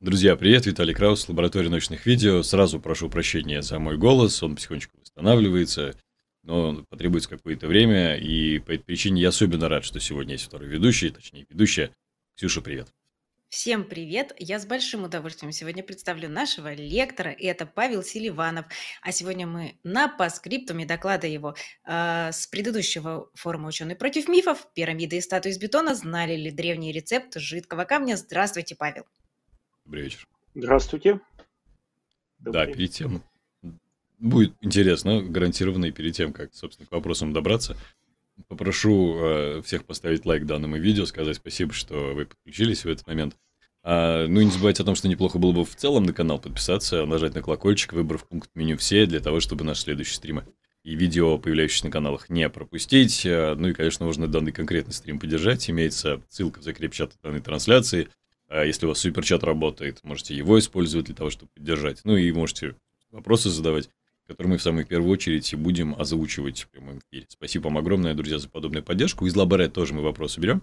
Друзья, привет, Виталий Краус, лаборатория научных видео. Сразу прошу прощения за мой голос, он потихонечку восстанавливается, но потребуется какое-то время, и по этой причине я особенно рад, что сегодня есть второй ведущий, точнее ведущая. Ксюша, привет. Всем привет! Я с большим удовольствием сегодня представлю нашего лектора, и это Павел Селиванов. А сегодня мы на паскриптуме доклада его э, с предыдущего форума «Ученый против мифов. Пирамиды и статуи из бетона. Знали ли древний рецепт жидкого камня?» Здравствуйте, Павел! Добрый вечер. Здравствуйте. Добрый. Да, перед тем будет интересно, гарантированно, и перед тем, как, собственно, к вопросам добраться, попрошу э, всех поставить лайк данному видео, сказать спасибо, что вы подключились в этот момент. А, ну и не забывайте о том, что неплохо было бы в целом на канал подписаться, нажать на колокольчик, выбрав пункт меню «Все», для того, чтобы наши следующие стримы и видео, появляющиеся на каналах, не пропустить. А, ну и, конечно, можно данный конкретный стрим поддержать. Имеется ссылка в закреп-чат данной трансляции. А если у вас суперчат работает, можете его использовать для того, чтобы поддержать. Ну и можете вопросы задавать, которые мы в самую первую очередь будем озвучивать в прямом эфире. Спасибо вам огромное, друзья, за подобную поддержку. Из Лаборе тоже мы вопросы берем,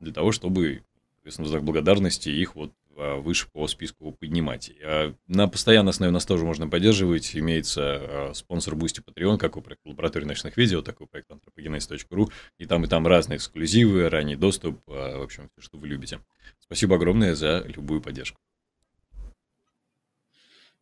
для того, чтобы, соответственно, в знак благодарности их вот выше по списку поднимать. А на постоянной основе нас тоже можно поддерживать. Имеется а, спонсор Boosty Patreon, как у проекта лаборатории ночных видео, так и у проекта anthropogenes.ru. И там, и там разные эксклюзивы, ранний доступ, в общем, все, что вы любите. Спасибо огромное за любую поддержку.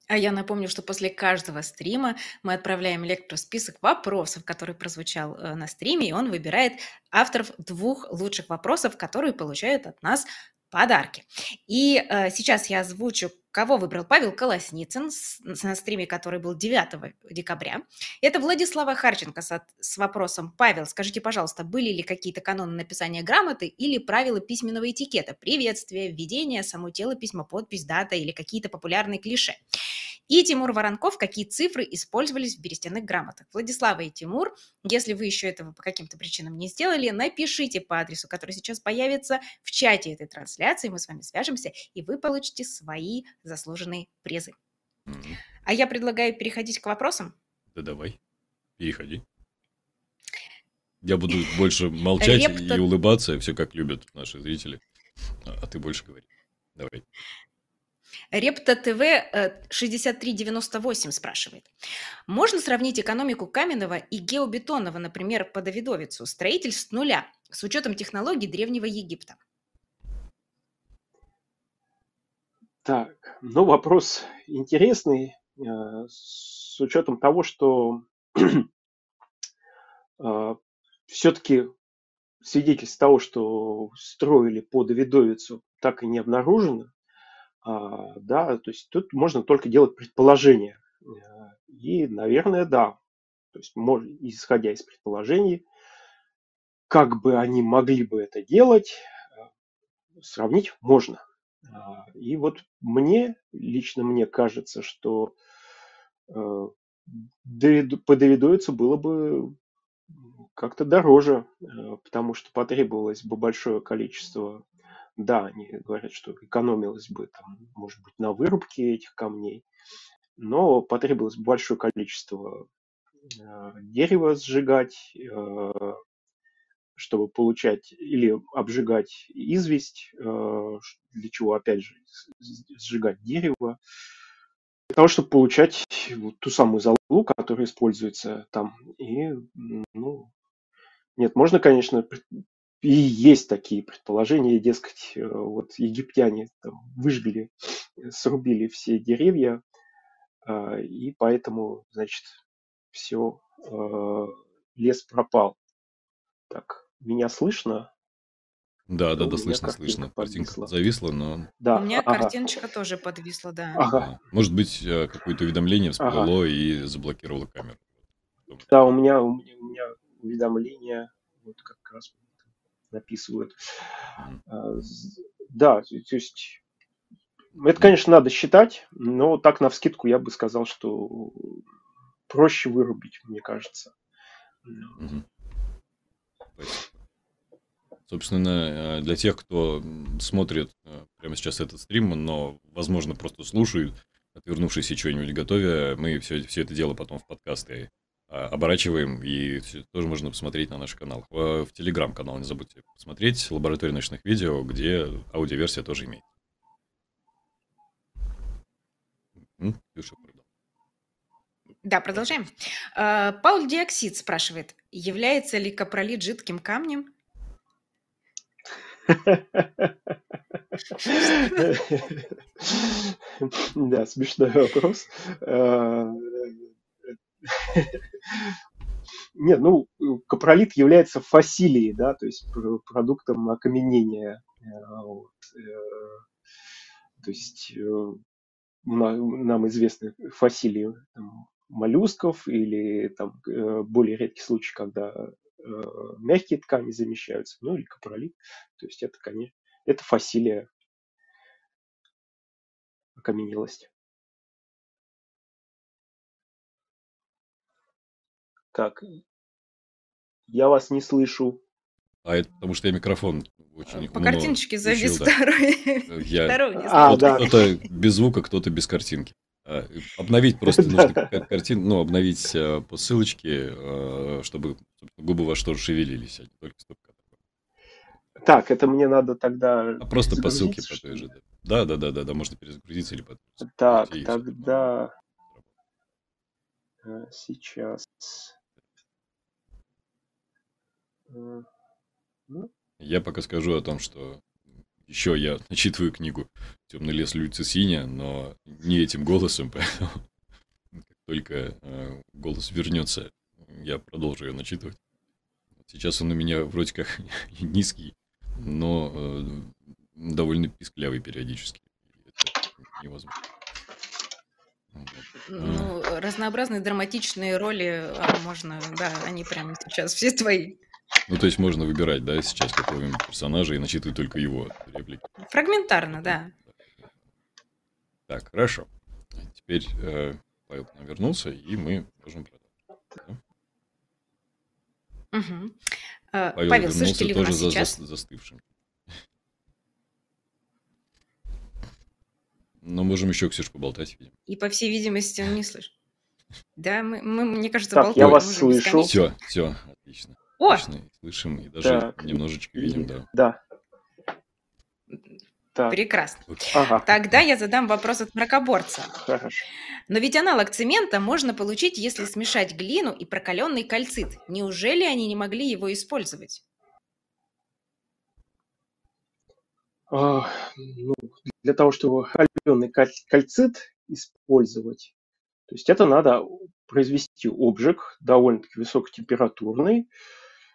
А я напомню, что после каждого стрима мы отправляем лектору список вопросов, который прозвучал э, на стриме, и он выбирает авторов двух лучших вопросов, которые получают от нас подарки. И э, сейчас я озвучу кого выбрал Павел Колосницын на стриме, который был 9 декабря. Это Владислава Харченко с, с вопросом «Павел, скажите, пожалуйста, были ли какие-то каноны написания грамоты или правила письменного этикета? Приветствие, введение, само тело письма, подпись, дата или какие-то популярные клише?» И Тимур Воронков, какие цифры использовались в берестяных грамотах. Владислава и Тимур, если вы еще этого по каким-то причинам не сделали, напишите по адресу, который сейчас появится в чате этой трансляции, мы с вами свяжемся, и вы получите свои заслуженные призы. Mm-hmm. А я предлагаю переходить к вопросам. Да давай, переходи. Я буду больше молчать Репта... и улыбаться, все как любят наши зрители. А ты больше говори. Давай. Репта ТВ 6398 э, спрашивает. Можно сравнить экономику каменного и геобетонного, например, по Давидовицу, строительств с нуля, с учетом технологий Древнего Египта? Так, ну вопрос интересный, э, с учетом того, что э, все-таки свидетельств того, что строили по Давидовицу, так и не обнаружено. А, да, то есть тут можно только делать предположения. Э, и, наверное, да. То есть, исходя из предположений, как бы они могли бы это делать, сравнить можно. А, и вот мне, лично мне кажется, что э, по Давидовицу было бы как-то дороже, э, потому что потребовалось бы большое количество, да, они говорят, что экономилось бы, там, может быть, на вырубке этих камней, но потребовалось бы большое количество э, дерева сжигать, чтобы получать или обжигать известь, э, для чего, опять же, сжигать дерево, для того, чтобы получать вот ту самую золу, которая используется там. И, ну, нет, можно, конечно, и есть такие предположения, дескать, э, вот египтяне там выжгли, срубили все деревья, э, и поэтому, значит, все, лес пропал. Так, меня слышно? Да, да, да, слышно, слышно. Картинка зависла, но... Да, У меня ага. картиночка тоже подвисла, да. Ага. Может быть, э, какое-то уведомление всплыло ага. и заблокировало камеру. Да, у меня, у меня, у меня уведомления вот как раз написывают. Mm. Да, то есть это, конечно, надо считать, но так на вскидку я бы сказал, что проще вырубить, мне кажется. Mm-hmm. Собственно, э, для тех, кто смотрит э, прямо сейчас этот стрим, но, возможно, просто слушают, отвернувшись и что-нибудь готовя, мы все, все это дело потом в подкасты а, оборачиваем, и тоже можно посмотреть на наш канал. В, Телеграм-канал не забудьте посмотреть, лаборатория ночных видео, где аудиоверсия тоже имеет. Да, продолжаем. А, Пауль Диоксид спрашивает, является ли капролит жидким камнем? Да, смешной вопрос. Нет, ну, капролит является фасилией, да, то есть продуктом окаменения. Э, вот. Э, то есть э, нам известны фасилии там, моллюсков или там более редкий случай, когда мягкие ткани замещаются, ну или капролит. То есть это, конечно, это фасилия окаменелости. Так, я вас не слышу. А это потому что я микрофон очень По картиночке завис второй. Э, я... второй а, да. Кто-то без звука, кто-то без картинки. А, обновить просто нужно картин, ну, обновить э, по ссылочке, э, чтобы губы ваши тоже шевелились, а не только стопка. Так, это мне надо тогда... А просто по ссылке по той же. Да, да, да, да, да, можно перезагрузиться или потом. Так, тогда... Сейчас. Ну. Я пока скажу о том, что еще я начитываю книгу «Темный лес Люци Синя», но не этим голосом, поэтому как только э, голос вернется, я продолжу ее начитывать. Сейчас он у меня вроде как низкий, но э, довольно писклявый периодически. Это невозможно. Ну, разнообразные драматичные роли а, можно, да, они прямо сейчас все твои. Ну, то есть можно выбирать, да, сейчас какого-нибудь персонажа и начитывать только его реплики. Фрагментарно, да. Так, хорошо. Теперь э, Павел к нам вернулся, и мы можем продолжить. Да? Угу. Павел, Павел слышите ли вы нас за, сейчас? За, застывшим. Но можем еще, Ксюш, поболтать, видимо. И, по всей видимости, он не слышит. Да, мы, мы мне кажется, так, болтаем. я вас слышу. Все, все, отлично. О! Отлично, слышим и даже так. немножечко видим, да. Да. Так. Прекрасно. Ага. Тогда я задам вопрос от мракоборца. Хорошо. Но ведь аналог цемента можно получить, если смешать глину и прокаленный кальцит. Неужели они не могли его использовать? А, ну, для того, чтобы каленый кальцит использовать, то есть это надо произвести обжиг довольно-таки высокотемпературный,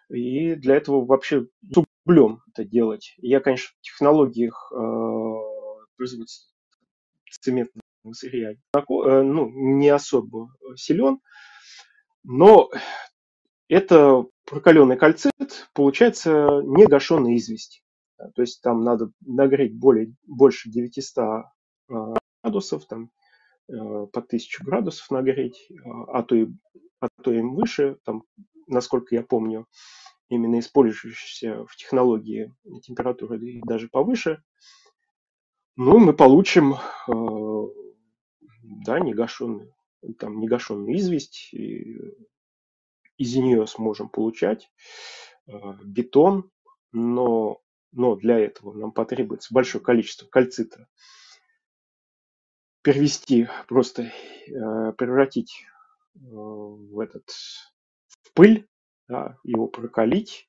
и для этого вообще с углем это делать. Я, конечно, в технологиях э, производства цементного сырья э, ну, не особо силен, но это прокаленный кальцит, получается негашенная известь. То есть там надо нагреть более, больше 900 э, градусов, там, э, по 1000 градусов нагреть, а то и, а то и выше, там, насколько я помню, именно использующиеся в технологии температуры даже повыше, ну, мы получим да, негашенную, там, негашенную известь, и из нее сможем получать бетон, но но для этого нам потребуется большое количество кальцита. Перевести, просто э, превратить э, в этот пыль, да, его прокалить,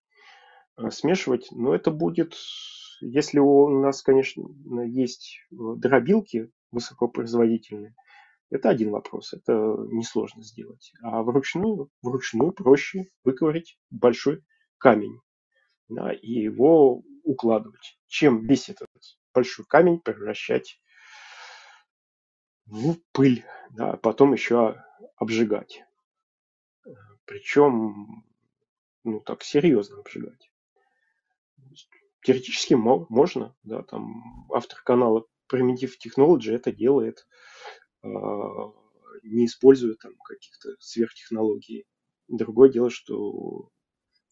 э, смешивать. Но это будет, если у нас, конечно, есть дробилки высокопроизводительные, это один вопрос, это несложно сделать. А вручную, вручную проще выковырять большой камень да, и его укладывать, чем весь этот большой камень превращать в пыль, да, потом еще обжигать. Причем, ну так серьезно обжигать. Теоретически можно, да, там автор канала Primitive Technology это делает, э, не используя там каких-то сверхтехнологий. Другое дело, что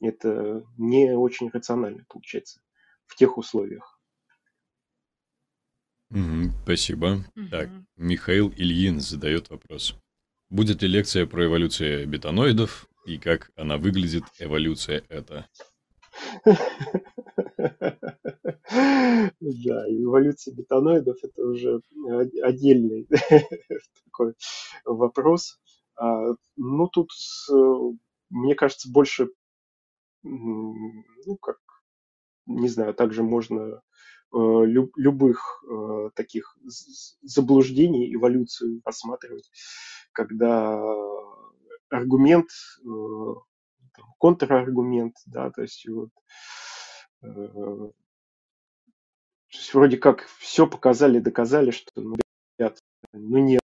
это не очень рационально получается в тех условиях. Угу, спасибо. Угу. Так, Михаил Ильин задает вопрос. Будет ли лекция про эволюцию бетоноидов и как она выглядит, эволюция это? Да, эволюция бетоноидов это уже отдельный такой вопрос. А, ну, тут, мне кажется, больше, ну, как, не знаю, также можно э, любых э, таких заблуждений, эволюцию рассматривать, когда аргумент, э, контраргумент, да, то есть вот то есть вроде как все показали, доказали, что ну, ребят, ну нет,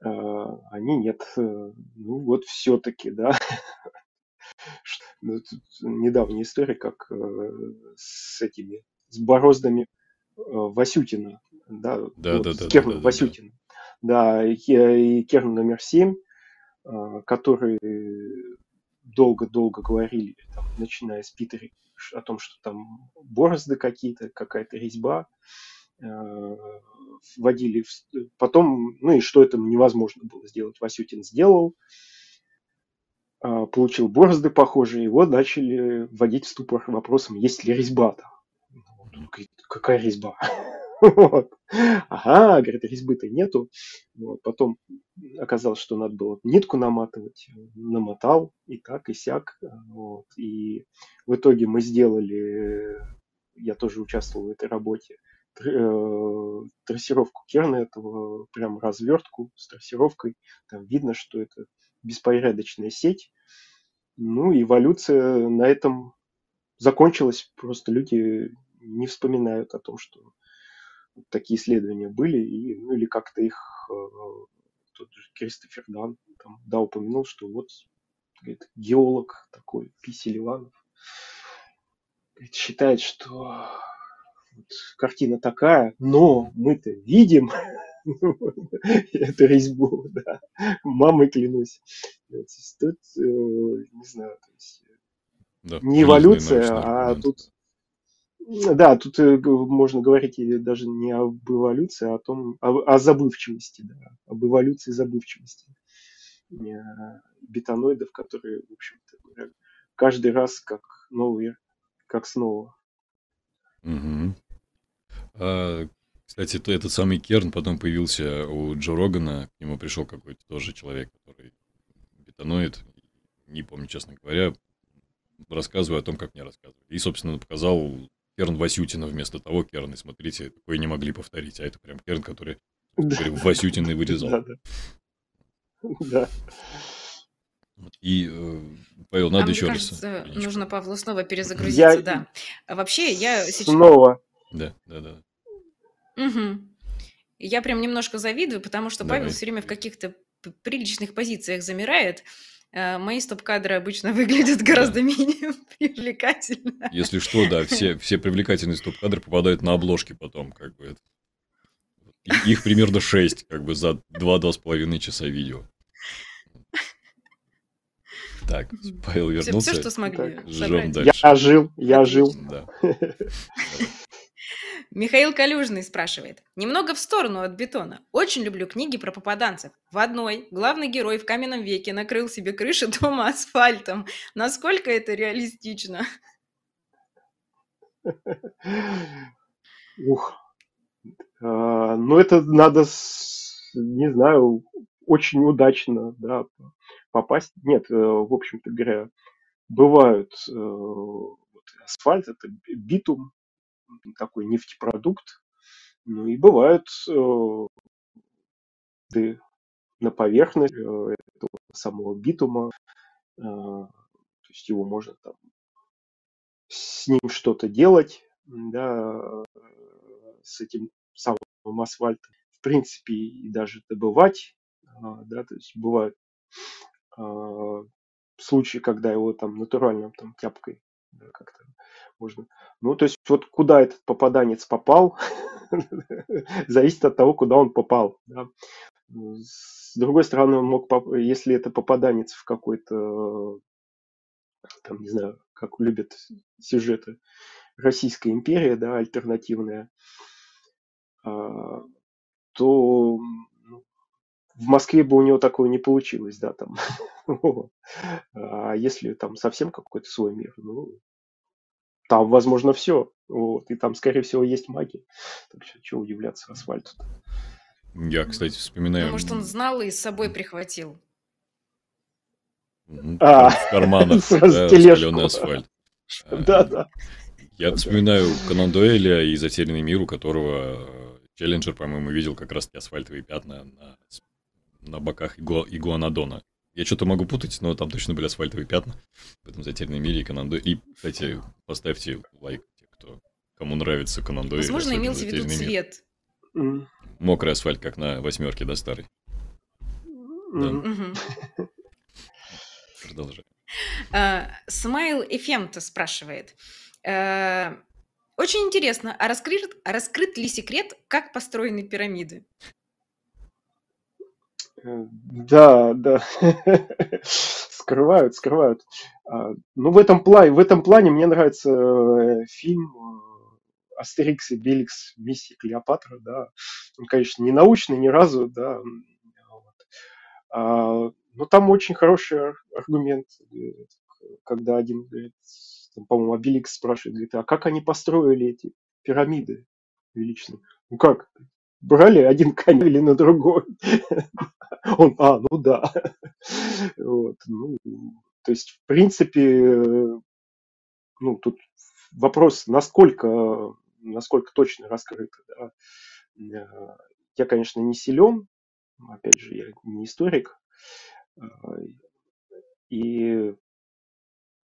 они нет. Ну вот все-таки, да. Ну, недавняя история, как с этими, с бороздами э, Васютина, да, да, вот, да, да, Керном да, да, Васютина. Да, и, и Керн номер семь, который долго-долго говорили, там, начиная с Питера, о том, что там борозды какие-то, какая-то резьба, э, вводили, в... потом, ну и что это невозможно было сделать, Васютин сделал, э, получил борозды похожие, его начали вводить в ступор вопросом, есть ли резьба там. Говорит, какая резьба? Вот. Ага, говорит, резьбы-то нету. Вот. Потом оказалось, что надо было нитку наматывать. Намотал и так, и сяк. Вот. И в итоге мы сделали, я тоже участвовал в этой работе, э, трассировку керна этого, прям развертку с трассировкой. Там видно, что это беспорядочная сеть. Ну, эволюция на этом закончилась. Просто люди не вспоминают о том, что такие исследования были, и, ну или как-то их э, тот же Кристофер Дан там, да, упомянул, что вот говорит, геолог такой, Пи Селиванов, говорит, считает, что вот, картина такая, но мы-то видим эту резьбу, да, мамой клянусь. Тут, э, не знаю, то есть, да, не эволюция, а тут да, тут э, можно говорить даже не об эволюции, а о том, о, о забывчивости, да, об эволюции забывчивости бетоноидов, которые, в общем-то, каждый раз как новые, как снова. Угу. А, кстати, то этот самый Керн потом появился у Джо Рогана, к нему пришел какой-то тоже человек, который бетоноид, не помню, честно говоря, рассказываю о том, как мне рассказывали. И, собственно, показал Керн Васютина вместо того Керна. Смотрите, такое не могли повторить. А это прям Керн, который да. Васютина и вырезал. Да, да. да. И, э, Павел, надо а еще мне кажется, раз. нужно Павлу снова перезагрузиться, я... да. А вообще, я сейчас... Снова. Да, да, да. Угу. Я прям немножко завидую, потому что Давай. Павел все время в каких-то приличных позициях замирает, мои стоп-кадры обычно выглядят гораздо да. менее привлекательно. Если что, да, все, все привлекательные стоп-кадры попадают на обложки потом, как бы. Их примерно 6, как бы, за 2-2,5 часа видео. Так, Павел вернулся. Все, все что смогли. Жжем дальше. Я жил, я жил. Да. Михаил Калюжный спрашивает. Немного в сторону от бетона. Очень люблю книги про попаданцев. В одной главный герой в каменном веке накрыл себе крышу дома асфальтом. Насколько это реалистично? Ух. А, ну, это надо, не знаю, очень удачно да, попасть. Нет, э, в общем-то говоря, бывают э, асфальт, это битум, такой нефтепродукт. Ну и бывают э, на поверхность э, этого самого битума. Э, то есть его можно там с ним что-то делать, да, с этим самым асфальтом. В принципе, и даже добывать, да, то есть бывают случаи, когда его там натуральным там тяпкой да, как-то можно. Ну, то есть вот куда этот попаданец попал, зависит от того, куда он попал. Да. С другой стороны, он мог, если это попаданец в какой-то, там, не знаю, как любят сюжеты, Российская империя, да, альтернативная, а, то в Москве бы у него такое не получилось, да, там. А если там совсем какой-то свой мир, ну, там возможно все. Вот, и там, скорее всего, есть магия. Так что, чего удивляться асфальту -то. Я, кстати, вспоминаю... Ну, может, он знал и с собой прихватил. А, в карманах да, раскаленный асфальт. А, Да, да. Я вспоминаю Конан Дуэля и «Затерянный мир», у которого э, Челленджер, по-моему, видел как раз-таки асфальтовые пятна на, на боках игу- игуанодона. Я что-то могу путать, но там точно были асфальтовые пятна в этом «Затерянном мире» и Конан. И, кстати, поставьте лайк, те, кто, кому нравится Конан. Возможно, имелся в виду «Затерянный мир». цвет. М, Мокрый асфальт, как на восьмерке, да, старый. Мгм. Продолжай. А, Смайл Эфемта спрашивает. э, Очень интересно, а раскрыт, а раскрыт ли секрет, как построены пирамиды? Да, да. Скрывают, скрывают. А, Ну, в этом плане, в этом плане мне нравится э, фильм э, Астерикс и Беликс «Миссия Клеопатра», да. Он, конечно, не научный ни разу, да. вот. А, Но там очень хороший ар- аргумент, э, когда один, по-моему, Обеликс спрашивает, говорит, а как они построили эти пирамиды величественные? Ну как? Брали один камень или на другой? Он, а, ну да. Вот, ну, то есть, в принципе, ну, тут вопрос, насколько, насколько точно раскрыто. Да. Э, Я, конечно, не силен, опять же, я не историк. Э, И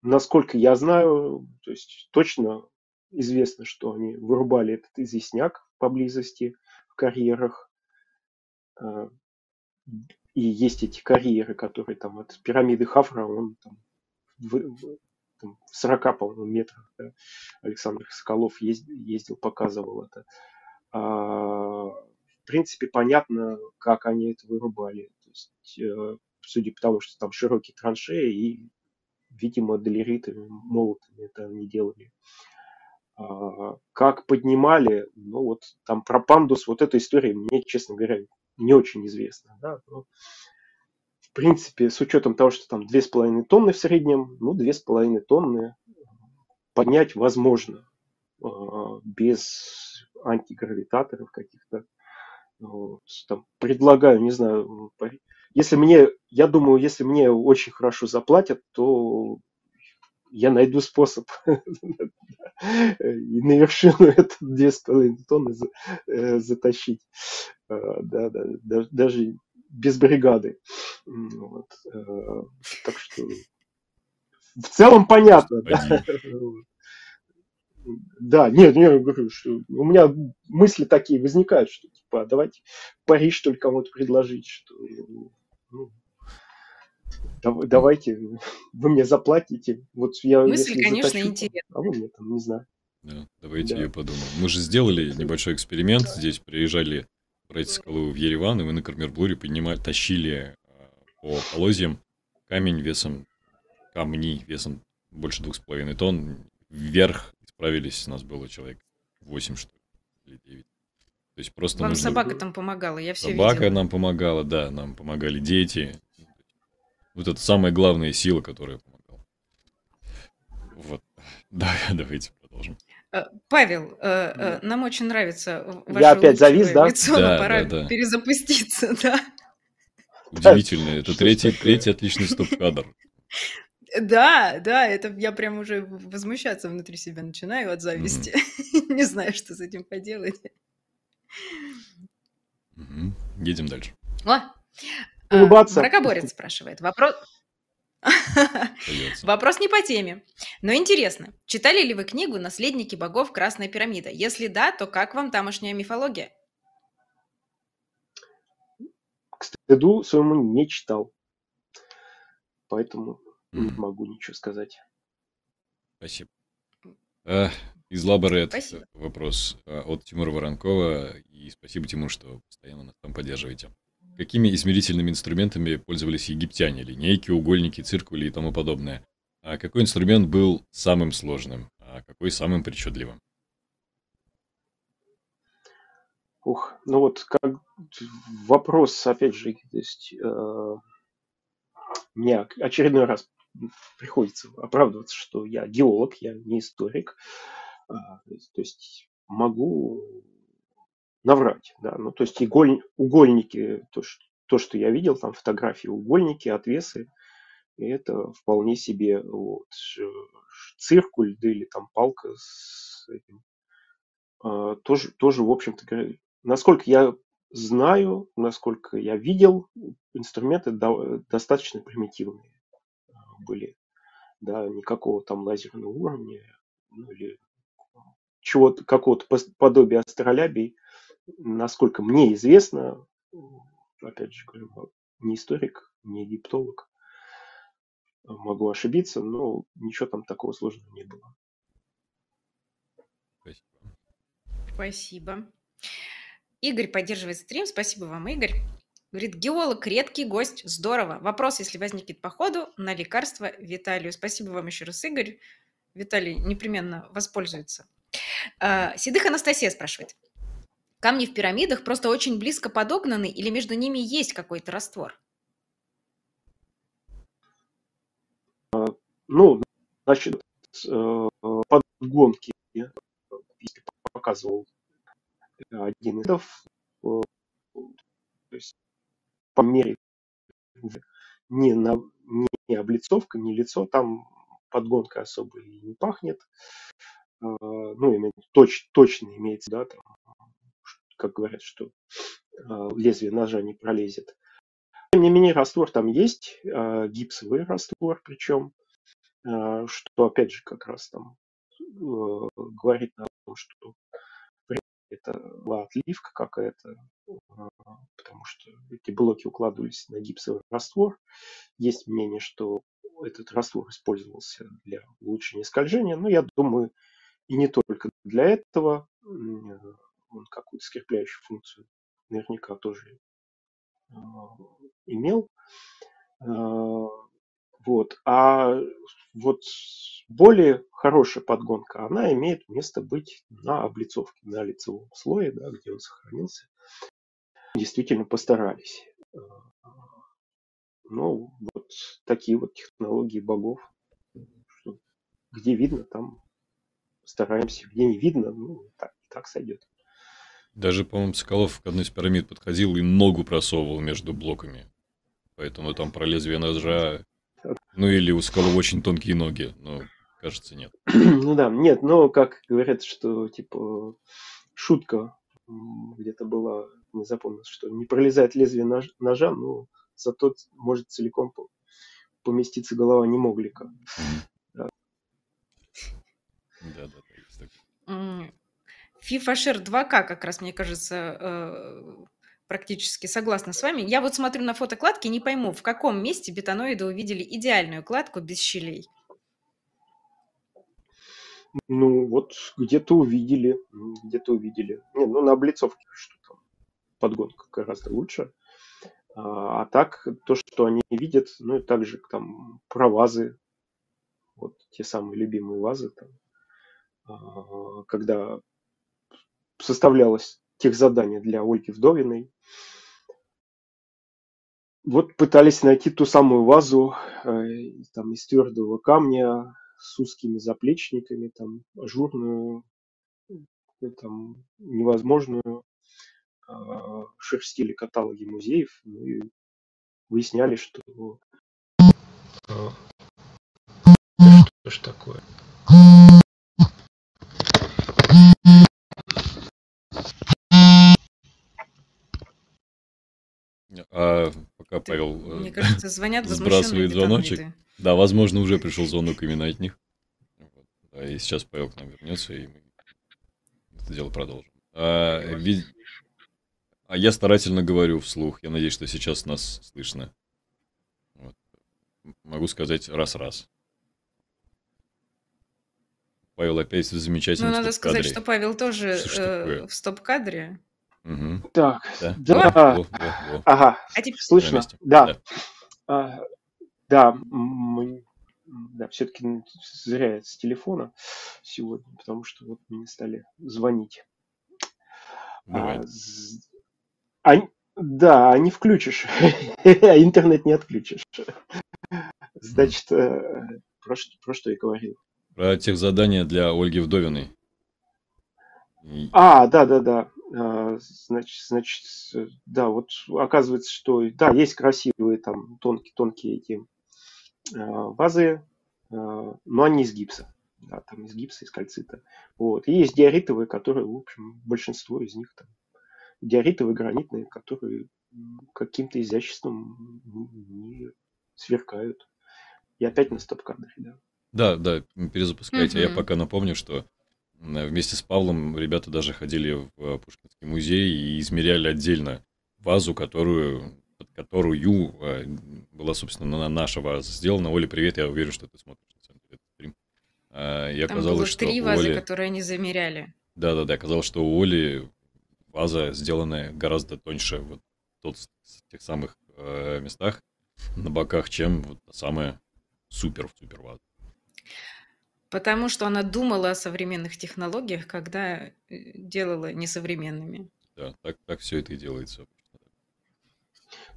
насколько я знаю, то есть точно известно, что они вырубали этот известняк поблизости карьерах. Э, И есть эти карьеры, которые там от пирамиды Хафра, он там в, в- там в 40, по-моему, метрах. да. Александр Соколов езд- ездил, показывал это. А, в принципе, понятно, как они это вырубали. То есть, э, судя по тому, что там широкие траншеи, и, видимо, долеритами, молотами это они делали. А, как поднимали, ну вот там про пандус, вот эта история мне, честно говоря, не очень известна. Да? Но, в принципе, с учетом того, что там 2,5 тонны в среднем, ну, 2,5 тонны поднять возможно а, без антигравитаторов каких-то. Вот, там, предлагаю, не знаю, если мне, я думаю, если мне очень хорошо заплатят, то я найду способ и на вершину это две с половиной тонны за- э, затащить. Э, Да, да, да, даже без бригады. Вот. э, Так что в целом понятно, да. Да, нет, нет, я говорю, что у меня мысли такие возникают, что типа, а давайте Париж только кому-то предложить, что ну, давайте, вы мне заплатите. Вот я Мысль, если конечно, затащу, интересная. а вы мне там, не знаю. Да, давайте Да. я подумаю. Мы же сделали небольшой эксперимент. Здесь приезжали брать скалу в Ереван, и мы на Кармерблуре поднимали, тащили э, по полозьям камень весом, камни весом больше двух с половиной тонн. Вверх справились, у нас было человек 8, что ли, или 9. То есть просто Вам нужно... собака там помогала, я все Собака видела. нам помогала, да, нам помогали дети. Вот это самая главная сила, которая помогала. Вот. Да, давайте продолжим. Э, Павел, э, э, Да. нам очень нравится в- Я ваше опять завис, да? лицо, но Да, пора да, да. перезапуститься, да. Удивительно. Это Что третий, третий отличный стоп-кадр. Да, да, это я прям уже возмущаться внутри себя начинаю от зависти. Не знаю, что с этим поделать. Едем дальше. О, Улыбаться. Бракоборец спрашивает. Вопрос... Вопрос не по теме. Но интересно, читали ли вы книгу «Наследники богов. Красная пирамида»? Если да, то как вам тамошняя мифология? К стыду своему не читал. Поэтому не могу ничего сказать. Спасибо. А, Из Лаборет Спасибо. вопрос а, от Тимура Воронкова. И спасибо, Тимур, что постоянно нас там поддерживаете. Какими измерительными инструментами пользовались египтяне? Линейки, угольники, циркули и тому подобное. А какой инструмент был самым сложным, а какой самым причудливым? Ух, ну вот как вопрос, опять же, то есть, э, меня очередной раз приходится оправдываться, что я геолог, я не историк. А, то есть могу наврать, да, ну, то есть иголь, угольники, то что, то, что я видел, там фотографии, угольники, отвесы, это вполне себе вот, циркуль, да или там палка с этим, а, тоже, тоже, в общем-то, насколько я знаю, насколько я видел, инструменты до, достаточно примитивные а, были, да, никакого там лазерного уровня, ну, или чего-то, какого-то подобия астролябий, насколько мне известно, опять же говорю, не историк, не египтолог, могу ошибиться, но ничего там такого сложного не было. Спасибо. Спасибо. Игорь поддерживает стрим. Спасибо вам, Игорь. Говорит, геолог, редкий гость, здорово. Вопрос, если возникнет по ходу, на лекарство Виталию. Спасибо вам еще раз, Игорь. Виталий непременно воспользуется. А, Седых Анастасия спрашивает. Камни в пирамидах просто очень близко подогнаны или между ними есть какой-то раствор? Ну, значит, э, подгонки показывал один из видов, э, то есть по мере не, на, не облицовка, не лицо, там подгонка особо и не пахнет. Ну, точ, точно имеется, да, там, как говорят, что а, лезвие ножа не пролезет. Тем не менее, раствор там есть, а, гипсовый раствор причем, что, опять же, как раз там э, говорит о том, что это была отливка какая-то, потому что эти блоки укладывались на гипсовый раствор. Есть мнение, что этот раствор использовался для улучшения скольжения, но я думаю, и не только для этого, он какую-то скрепляющую функцию наверняка тоже а, имел. А, вот. А вот более хорошая подгонка, она имеет место быть на облицовке, на лицевом слое, да, где он сохранился. Действительно постарались. А, ну, вот такие вот технологии богов. Где видно, там стараемся. Где не видно, ну, так, так сойдет. Даже, по-моему, Соколов к одной из пирамид подходил и ногу просовывал между блоками. Поэтому там про лезвие ножа... Ну, или у Соколова очень тонкие ноги, но, кажется, нет. Ну да, нет, но как говорят, что, типа, шутка где-то была, не запомнил, что не пролезает лезвие ножа, но зато может целиком поместиться голова не моглика. Да. Да, да, FIFA Share 2К как раз, мне кажется, э, практически согласна с вами. Я вот смотрю на фотокладки, не пойму, в каком месте бетоноиды увидели идеальную кладку без щелей. Ну, вот где-то увидели, где-то увидели. Не, ну, на облицовке что там подгонка гораздо лучше. А, а так, то, что они видят, ну, и также там про вазы, вот те самые любимые вазы, там, а, когда составлялось тех задание для Ольги Вдовиной. Вот пытались найти ту самую вазу э, там, из твердого камня с узкими заплечниками, там, ажурную, э, там, невозможную э, шерстили каталоги музеев ну, и выясняли, что э, что ж такое. Пока Павел Мне кажется, звонят сбрасывает звоночек. Да, возможно, уже пришел звонок именно от них. Да, и сейчас Павел к нам вернется, и мы это дело продолжим. А, вид... а я старательно говорю вслух. Я надеюсь, что сейчас нас слышно. Вот. Могу сказать раз-раз. Павел опять замечательно. Ну, надо сказать, что Павел тоже э, в стоп-кадре. Угу. Так, да, да. Во, во, во. ага, а теперь... слышно, да. Да, а, да, мы, да все-таки зря с телефона сегодня, потому что вот мне стали звонить. А, а, да, не включишь, а интернет не отключишь. Значит, э, про что, про что я говорил? Про тех задания для Ольги Вдовиной. А, да, да, да. А, значит, значит, да, вот оказывается, что да, есть красивые там тонкие, тонкие эти а, вазы, а, но они из гипса. Да, там из гипса, из кальцита. Вот. И есть диоритовые, которые, в общем, большинство из них там диоритовые, гранитные, которые каким-то изяществом не сверкают. И опять на стоп-кадре, да. Да, да, перезапускайте. Угу. Я пока напомню, что вместе с Павлом ребята даже ходили в Пушкинский музей и измеряли отдельно вазу, которую, под которую э, была, собственно, наша ваза сделана. Оля, привет, я уверен, что ты смотришь на самом деле этот стрим. А, и Там оказалось, было что три вазы, Оли... которые они замеряли. Да-да-да, оказалось, что у Оли ваза, сделанная гораздо тоньше вот тот, в тех самых э, местах на боках, чем вот самая супер-супер ваза. Потому что она думала о современных технологиях, когда э, делала несовременными. Да, так, так все это и делается.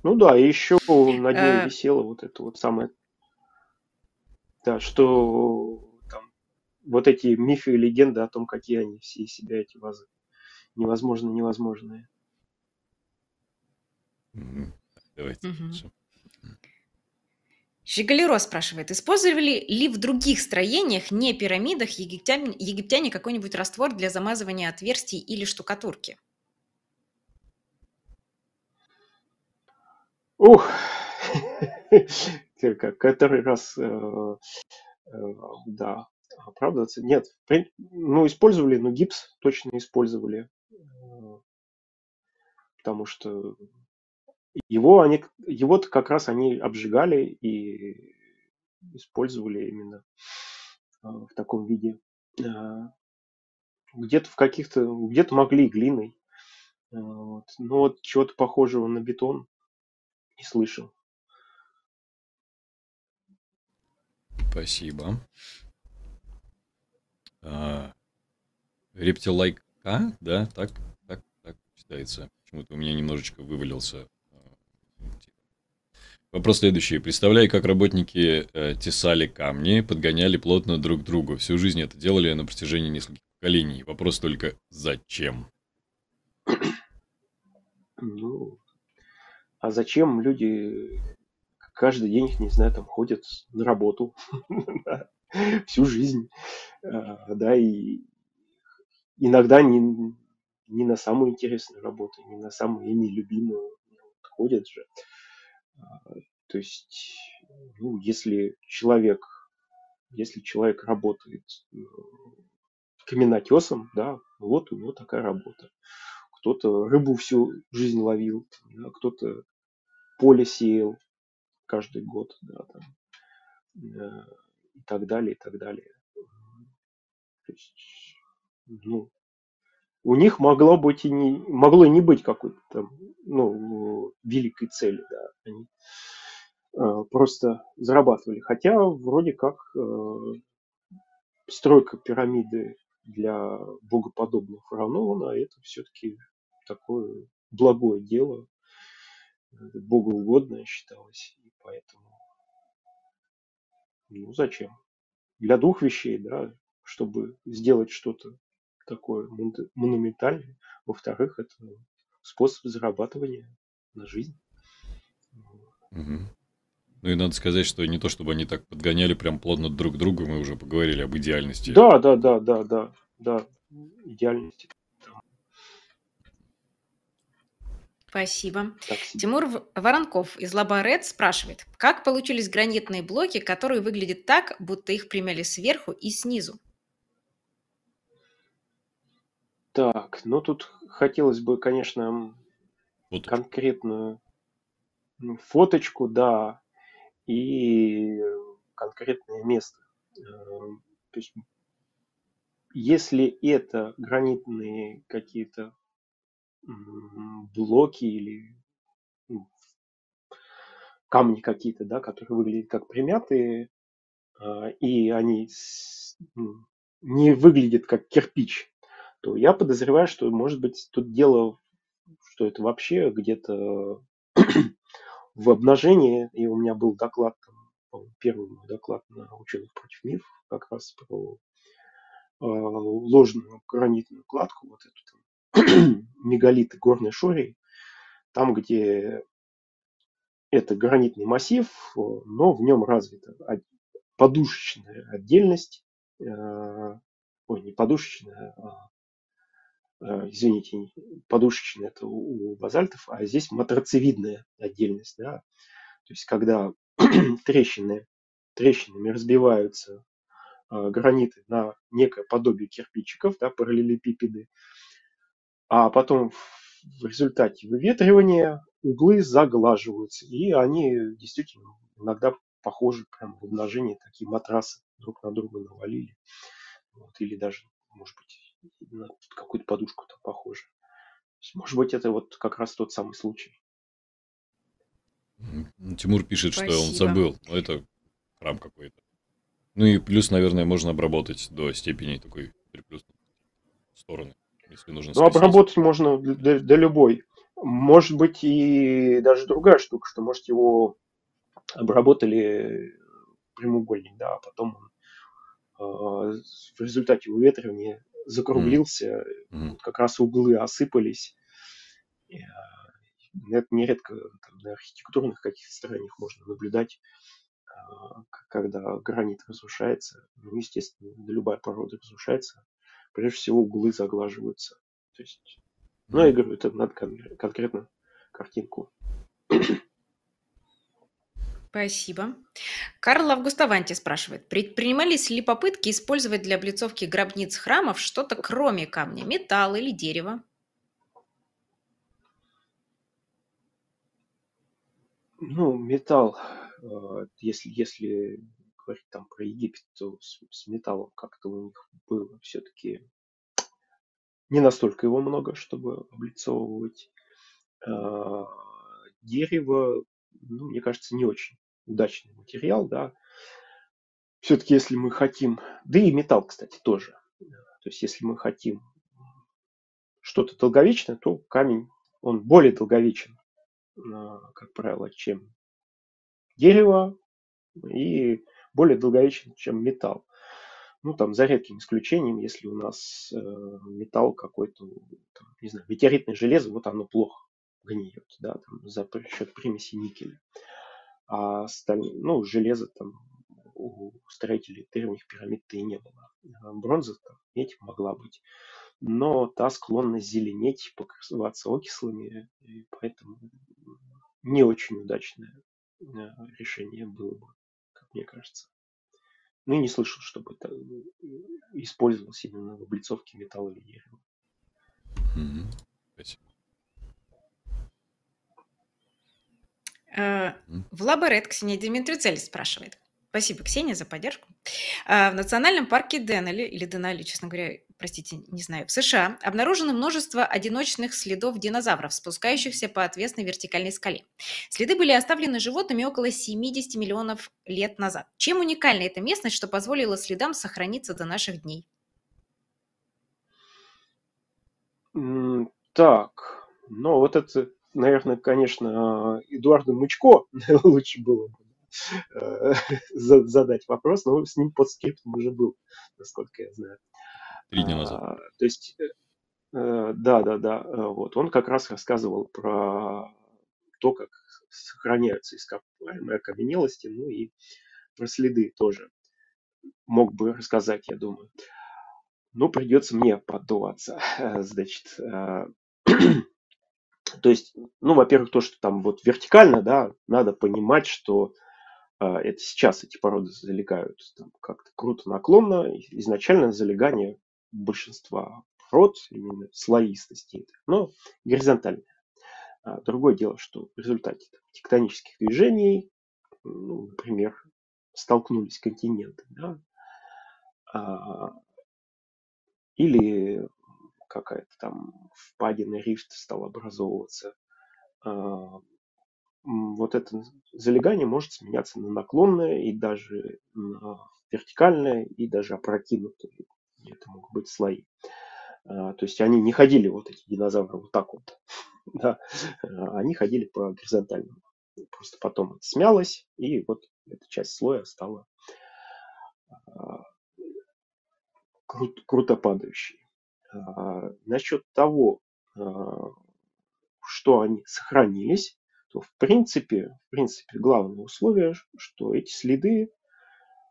Ну да, и еще над ней а... висело вот это вот самое, да, что там вот эти мифы и легенды о том, какие они все из себя эти вазы. Невозможно невозможные. Давайте. Угу. Щеголеро спрашивает, использовали ли в других строениях, не пирамидах, египтяне, египтяне какой-нибудь раствор для замазывания отверстий или штукатурки? Ух, который раз, э, э, да, оправдываться. Нет, ну, использовали, но гипс точно использовали. Э, потому что его они, его-то как раз они обжигали и использовали именно а, в таком виде. А, где-то в каких-то, где-то могли глиной. А, вот. Но вот чего-то похожего на бетон не слышал. Спасибо. А, рептилайка, да, так, так, так читается. Почему-то у меня немножечко вывалился Вопрос следующий. Представляю, как работники э, тесали камни, подгоняли плотно друг к другу. Всю жизнь это делали на протяжении нескольких поколений. Вопрос только зачем? Ну, а зачем люди каждый день, не знаю, там ходят на работу всю жизнь, а, да, и иногда не, не на самую интересную работу, не на самую ими любимую ходят же. То есть, ну, если человек, если человек работает э, каменотесом, да, вот у него такая работа. Кто-то рыбу всю жизнь ловил, да, кто-то поле сеял каждый год, да, там, э, и так далее, и так далее. То есть, ну, у них могло быть и не, могло не быть какой-то там, ну, великой цели, да. Они э, просто зарабатывали. Хотя вроде как э, стройка пирамиды для богоподобных фараонов, это все-таки такое благое дело, богоугодное считалось, и поэтому, ну зачем? Для двух вещей, да, чтобы сделать что-то такое монументальное. Во-вторых, это способ зарабатывания на жизнь. Угу. Ну и надо сказать, что не то, чтобы они так подгоняли прям плотно друг к другу, мы уже поговорили об идеальности. Да, да, да, да, да, да, идеальности. Спасибо. Так, Тимур Воронков из Лабарет спрашивает, как получились гранитные блоки, которые выглядят так, будто их примяли сверху и снизу? Так, ну тут хотелось бы, конечно, Фоточку. конкретную ну, фоточку, да, и конкретное место. Э, то есть, если это гранитные какие-то блоки или ну, камни какие-то, да, которые выглядят как примятые, э, и они не выглядят как кирпич, то я подозреваю, что, может быть, тут дело, что это вообще где-то в обнажении, и у меня был доклад первый мой доклад на ученых против мифов, как раз про э, ложную гранитную кладку, вот эту там, мегалиты горной шории, там, где это гранитный массив, но в нем развита подушечная отдельность, э, ой, не подушечная, а, э, извините, подушечная это у базальтов, а здесь матроцевидная отдельность, да, то есть когда трещины, трещинами разбиваются э, граниты на некое подобие кирпичиков, да, параллелепипеды, а потом в результате выветривания углы заглаживаются, и они действительно иногда похожи прямо в умножении, такие матрасы друг на друга навалили. Вот, или даже, может быть, на какую-то подушку там похоже. Может быть, это вот как раз тот самый случай. Тимур пишет, Спасибо. что он забыл. Но это храм какой-то. Ну и плюс, наверное, можно обработать до степени такой приплюснутой стороны, если нужно. Ну, обработать можно до, до любой. Может быть и даже другая штука, что может его обработали прямоугольник, да, а потом он э, в результате выветривания закруглился, mm-hmm. вот как раз углы осыпались. Это нередко там, на архитектурных каких-то строениях можно наблюдать, э, когда гранит разрушается. Ну, естественно, любая порода разрушается. Прежде всего углы заглаживаются. То есть, ну, я говорю, это надо конкретно картинку. Спасибо. Карл Августаванти спрашивает, предпринимались ли попытки использовать для облицовки гробниц храмов что-то кроме камня, металл или дерево? Ну, металл, э, если, если говорить там про Египет, то с, с металлом как-то у них было все-таки не настолько его много, чтобы облицовывать. Э, дерево, ну, мне кажется, не очень удачный материал, да. Все-таки, если мы хотим, да и металл, кстати, тоже. То есть, если мы хотим что-то долговечное, то камень, он более долговечен, а, как правило, чем дерево и более долговечен, чем металл. Ну, там, за редким исключением, если у нас э, металл какой-то, не знаю, метеоритное железо, вот оно плохо гниет, да, там, за счет примеси никеля а сталь, ну, железа там у строителей древних пирамид-то и не было. А бронза там, медь могла быть. Но та склонна зеленеть, покрываться окислами, и поэтому не очень удачное э, решение было бы, как мне кажется. Ну и не слышал, чтобы это э, использовалось именно в облицовке металла или дерева. Спасибо. В Лаборет Ксения Димитрицель спрашивает. Спасибо, Ксения, за поддержку. Э, в национальном парке Денали, или Денали, честно говоря, простите, не знаю, в США обнаружено множество одиночных следов динозавров, спускающихся по отвесной вертикальной скале. Следы были оставлены животными около 70 миллионов лет назад. Чем уникальна эта местность, что позволило следам сохраниться до наших дней? Так, ну вот это наверное, конечно, Эдуарду Мучко лучше было бы э, задать вопрос, но с ним под скриптом уже был, насколько я знаю. Три дня назад. А, то есть, э, э, да, да, да, вот он как раз рассказывал про то, как сохраняются ископаемые окаменелости, ну и про следы тоже мог бы рассказать, я думаю. Ну, придется мне поддуваться. Значит, то есть, ну, во-первых, то, что там вот вертикально, да, надо понимать, что э, это сейчас эти породы залегают там, как-то круто наклонно. Изначально залегание большинства пород именно слоистости, но горизонтальное. А другое дело, что в результате там, тектонических движений, ну, например, столкнулись континенты, да, а, или какая-то там впадина, рифт стал образовываться. А, вот это залегание может сменяться на наклонное и даже на вертикальное, и даже опрокинутое. Это могут быть слои. А, то есть они не ходили, вот эти динозавры, вот так вот. да. А, они ходили по горизонтальному. Просто потом это смялось, и вот эта часть слоя стала кру- круто падающей. А, насчет того, а, что они сохранились, то в принципе, в принципе главное условие, что эти следы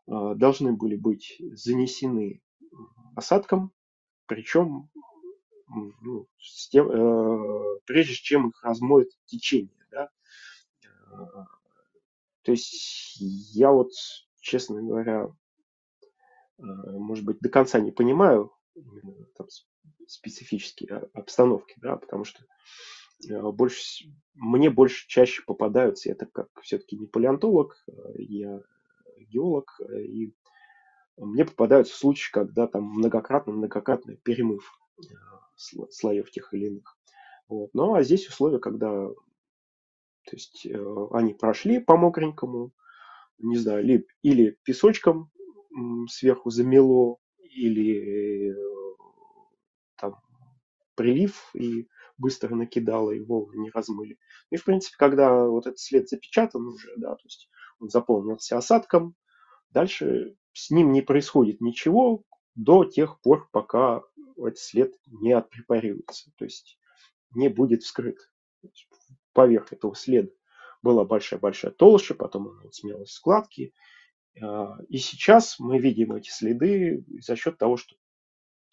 а, должны были быть занесены осадком, причем ну, с тем, э, прежде чем их размоет течение. Да? То есть я вот, честно говоря, может быть, до конца не понимаю там, специфические обстановки, да, потому что э, больше, мне больше чаще попадаются, я так как все-таки не палеонтолог, э, я геолог, и мне попадаются случаи, когда там многократно-многократный перемыв слоев тех или иных. Вот. Ну а здесь условия, когда то есть, э, они прошли по мокренькому, не знаю, ли, или песочком сверху замело, или э, прилив и быстро накидало, и волны не размыли. И, в принципе, когда вот этот след запечатан уже, да, то есть он заполнился осадком, дальше с ним не происходит ничего до тех пор, пока этот след не отпрепарируется, то есть не будет вскрыт. Поверх этого следа была большая-большая толща, потом она смелась складки. А, и сейчас мы видим эти следы за счет того, что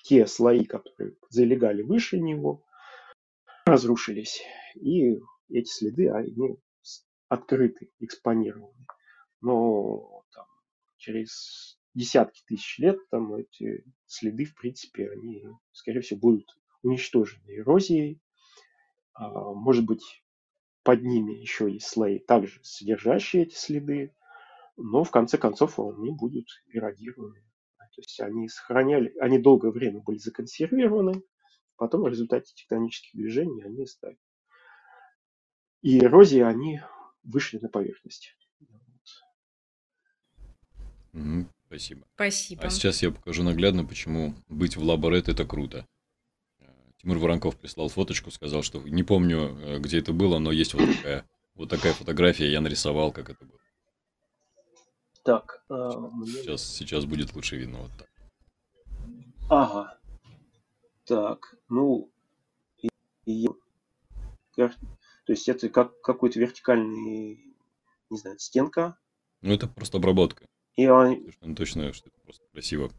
те слои, которые залегали выше него, разрушились. И эти следы, они открыты, экспонированы. Но там, через десятки тысяч лет там эти следы, в принципе, они, скорее всего, будут уничтожены эрозией. А, может быть, под ними еще есть слои, также содержащие эти следы, но в конце концов они будут эродированы. То есть они сохраняли, они долгое время были законсервированы, потом в результате тектонических движений они стали. И эрозии они вышли на поверхность. Спасибо. Спасибо. А сейчас я покажу наглядно, почему быть в лаборет это круто. Э, Тимур Воронков прислал фоточку, сказал, что не помню, э, где это было, но есть вот такая, вот такая фотография, я нарисовал, как это было. Так, а, сейчас, сейчас будет лучше видно вот так. Ага. Так, ну, и, и, то есть это как какой-то вертикальный, не знаю, стенка. Ну, это просто обработка. И он... Точно, точно, что это просто красиво.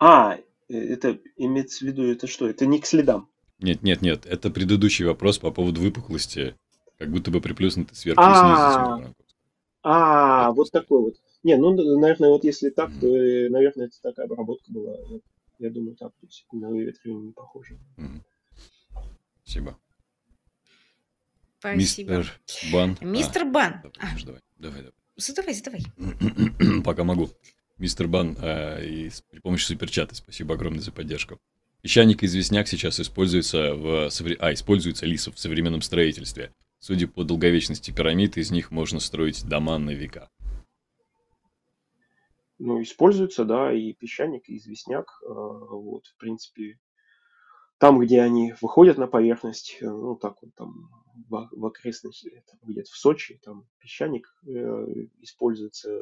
А, э, это имеется в виду, это что? Это не к следам? Нет, нет, нет. Это предыдущий вопрос по поводу выпуклости. Как будто бы приплюснуты сверху и снизу. А, вот такой вот. Не, ну, наверное, вот если так, то, э, наверное, это такая обработка была. Я думаю, так, то есть на выветривание не похоже. Спасибо. Спасибо. Мистер Бан. Мистер а, Бан. Давай, давай, давай. давай. Задавай, задавай. Пока могу. Мистер Бан, э, и при помощи суперчата, спасибо огромное за поддержку. Песчаник и известняк сейчас используется в а, используется лис в современном строительстве. Судя по долговечности пирамид, из них можно строить дома на века. Ну, используется, да, и песчаник, и известняк. Э, вот, в принципе, там, где они выходят на поверхность, э, ну, так вот там в, в окрестности, где-то в Сочи, там песчаник э, используется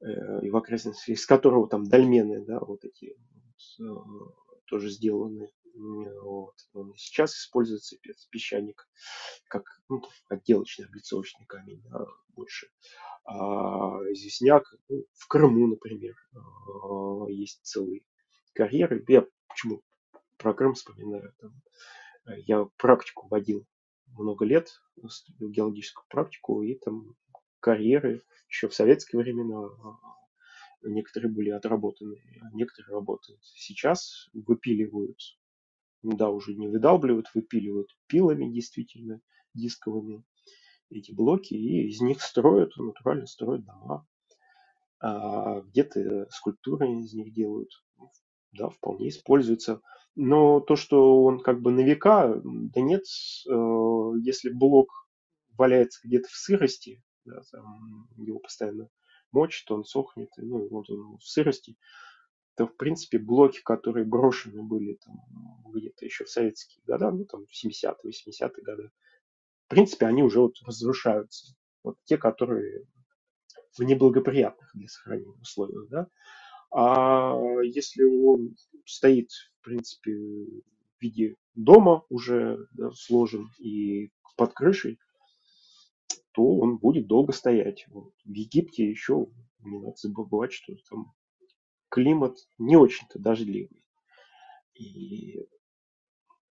э, и в окрестности, из которого там дольмены, да, вот эти вот, э, тоже сделаны. Вот. Сейчас используется песчаник как ну, отделочный облицовочный камень да, больше. А известняк ну, в Крыму, например, э, есть целые карьеры. Я почему про Крым вспоминаю? Там, э, я практику водил много лет геологическую практику, и там карьеры еще в советские времена а, некоторые были отработаны, а некоторые работают сейчас, выпиливают, ну да, уже не выдалбливают, выпиливают пилами действительно, дисковыми эти блоки, и из них строят, натурально строят дома. А где-то скульптуры из них делают, да, вполне используется. Но то, что он как бы на века, да нет, э, если блок валяется где-то в сырости, да, там его постоянно мочит, он сохнет, ну, вот он в сырости, то, в принципе, блоки, которые брошены были там где-то еще в советские годы, ну, там, в 70-е, 80-е годы, в принципе, они уже вот разрушаются. вот те, которые в неблагоприятных для сохранения условиях, да. А если он стоит, в принципе, в виде дома уже да, сложен и под крышей, то он будет долго стоять. Вот. В Египте еще не надо забывать, что там климат не очень-то дождливый. И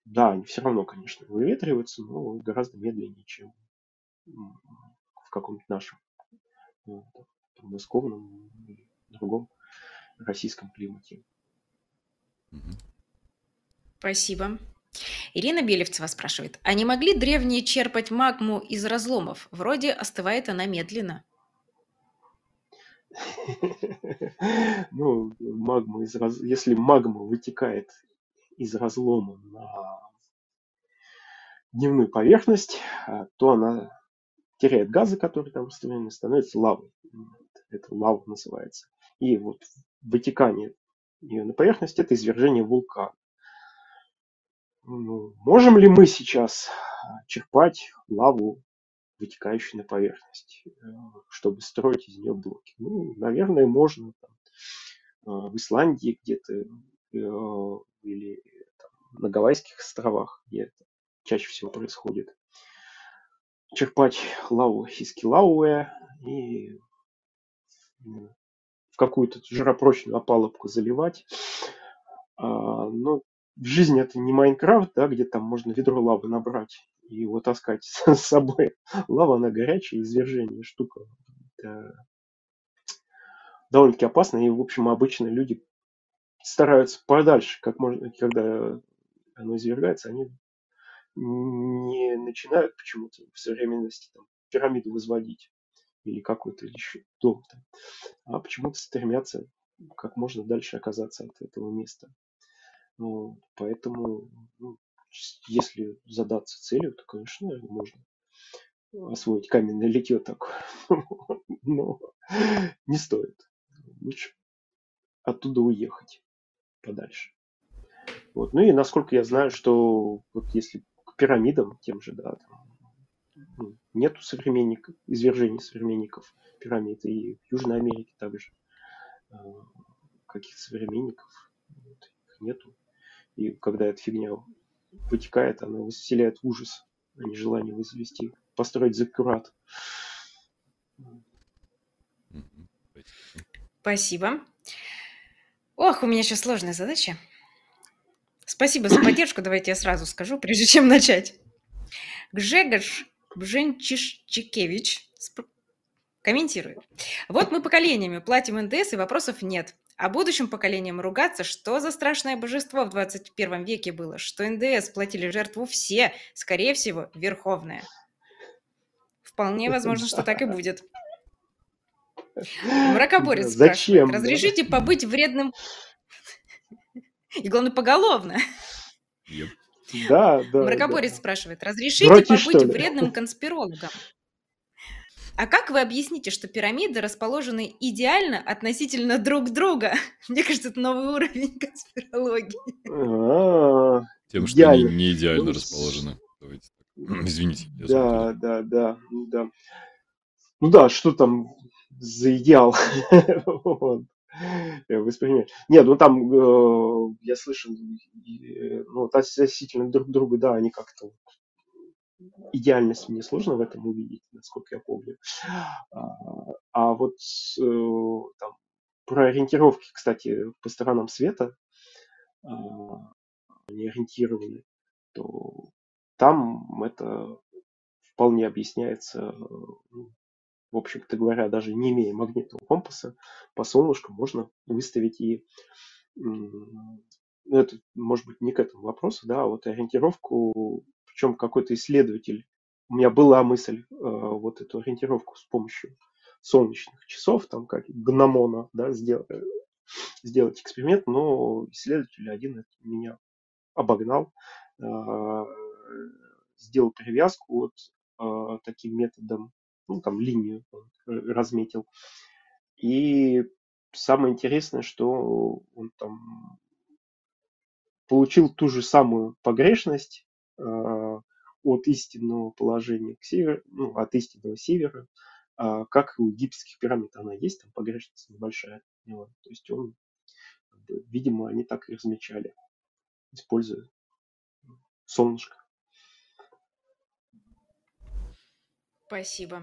да, они все равно, конечно, выветриваются, но гораздо медленнее, чем в каком-то нашем ну, подмосковном или другом российском климате. Спасибо. Ирина Белевцева спрашивает, а не могли древние черпать магму из разломов? Вроде остывает она медленно. Ну, магма из раз... если магма вытекает из разлома на дневную поверхность, а, то она теряет газы, которые там растворены, становится лавой. Это лава называется. И вот вытекание ее на поверхность – это извержение вулкана. Ну, можем ли мы сейчас а, черпать лаву, вытекающую на поверхность, э, чтобы строить из нее блоки? Ну, наверное, можно. Там, а, в Исландии где-то э, или там, на Гавайских островах, где это чаще всего происходит. Черпать лаву из Килауэ и в какую-то жиропрочную опалубку заливать. А, но в жизни это не Майнкрафт, да, где там можно ведро лавы набрать и его таскать с собой. Лава, она горячая, извержение, штука. Это довольно-таки опасно, и, в общем, обычно люди стараются подальше, как можно, когда оно извергается, они не начинают почему-то в современности там, пирамиду возводить или какой-то еще дом, там, а почему-то стремятся как можно дальше оказаться от этого места. Ну, поэтому, ну, если задаться целью, то, конечно, можно освоить каменное литье такое. Но не стоит. Лучше оттуда уехать подальше. Вот. Ну и насколько я знаю, что вот если к пирамидам тем же, да, там, ну, нету современников, извержений современников пирамид, и в Южной Америке также э, каких-то современников вот, нету. И когда эта фигня вытекает, она вселяет ужас, а не желание возвести, построить закурат. Спасибо. Ох, у меня сейчас сложная задача. Спасибо за поддержку, давайте я сразу скажу, прежде чем начать. Гжегош Бженчишчикевич комментирует. Вот мы поколениями платим НДС и вопросов нет. А будущим поколениям ругаться, что за страшное божество в 21 веке было, что НДС платили жертву все, скорее всего, верховная. Вполне возможно, что так и будет. Мракоборец Зачем? спрашивает, разрешите побыть вредным и, главное, поголовно. Yep. Да, да. Мракоборец да. спрашивает, разрешите Вроде побыть вредным конспирологом? А как вы объясните, что пирамиды расположены идеально относительно друг друга? Мне кажется, это новый уровень конспирологии. А, Тем, что они не идеально расположены. Извините. Да, да, да, да. Ну да, что там за идеал? воспринимать. Нет, ну там, э, я слышал, э, ну, относительно друг друга, да, они как-то идеальность мне сложно в этом увидеть, насколько я помню. А, а вот э, там, про ориентировки, кстати, по сторонам света, э, они ориентированы, то там это вполне объясняется ну, в общем-то говоря, даже не имея магнитного компаса, по солнышку можно выставить и ну, это, может быть, не к этому вопросу, да, а вот ориентировку, причем какой-то исследователь, у меня была мысль э, вот эту ориентировку с помощью солнечных часов, там как гномона, да, сделать, сделать эксперимент, но исследователь один меня обогнал, э, сделал привязку вот э, таким методом ну, там линию разметил. И самое интересное, что он там получил ту же самую погрешность, э, от истинного положения к северу, ну, от истинного севера, а, как и у египетских пирамид она есть, там погрешность небольшая. То есть он, видимо, они так и размечали, используя солнышко. Спасибо.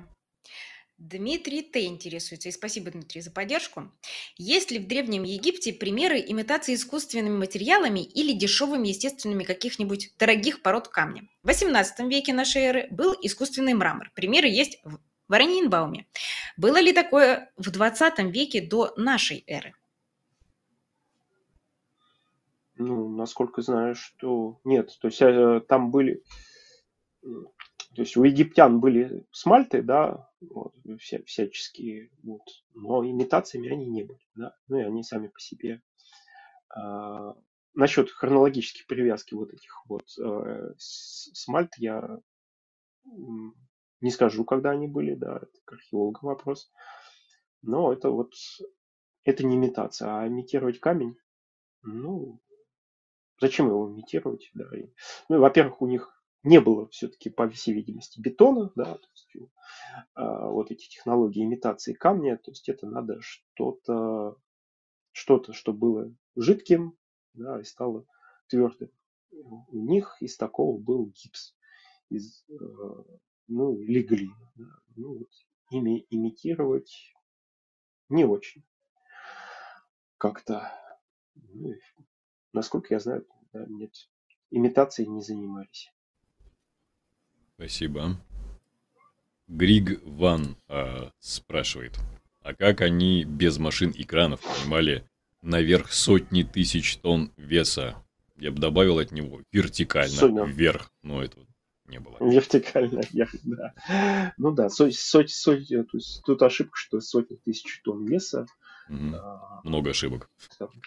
Дмитрий Т. интересуется, и спасибо, Дмитрий, за поддержку. Есть ли в Древнем Египте примеры имитации искусственными материалами или дешевыми естественными каких-нибудь дорогих пород камня? В XVIII веке нашей эры был искусственный мрамор. Примеры есть в Вараньинбауме. Было ли такое в 20 веке до нашей эры? Ну, насколько знаю, что нет. То есть э, там были то есть у египтян были смальты, да, вот, вся, всяческие, вот, но имитациями они не были, да, ну и они сами по себе. А, насчет хронологической привязки вот этих вот э, смальт я не скажу, когда они были, да, это к археологам вопрос. Но это вот, это не имитация, а имитировать камень, ну, зачем его имитировать, да. И, ну, во-первых, у них не было все-таки, по всей видимости, бетона, да, то есть, а, вот эти технологии имитации камня, то есть это надо что-то, что-то, что было жидким, да, и стало твердым. У них из такого был гипс, из, э, ну, или глина. Да. Ну, вот, ими имитировать не очень. Как-то, ну, насколько я знаю, да, нет, имитацией не занимались. Спасибо. Григ Ван э, спрашивает, а как они без машин и кранов поднимали наверх сотни тысяч тонн веса? Я бы добавил от него вертикально Сотня. вверх, но это не было. Вертикально вверх, да. Ну да, сотни, сотни, сотни, то есть тут ошибка, что сотни тысяч тонн веса. Угу. А, Много ошибок.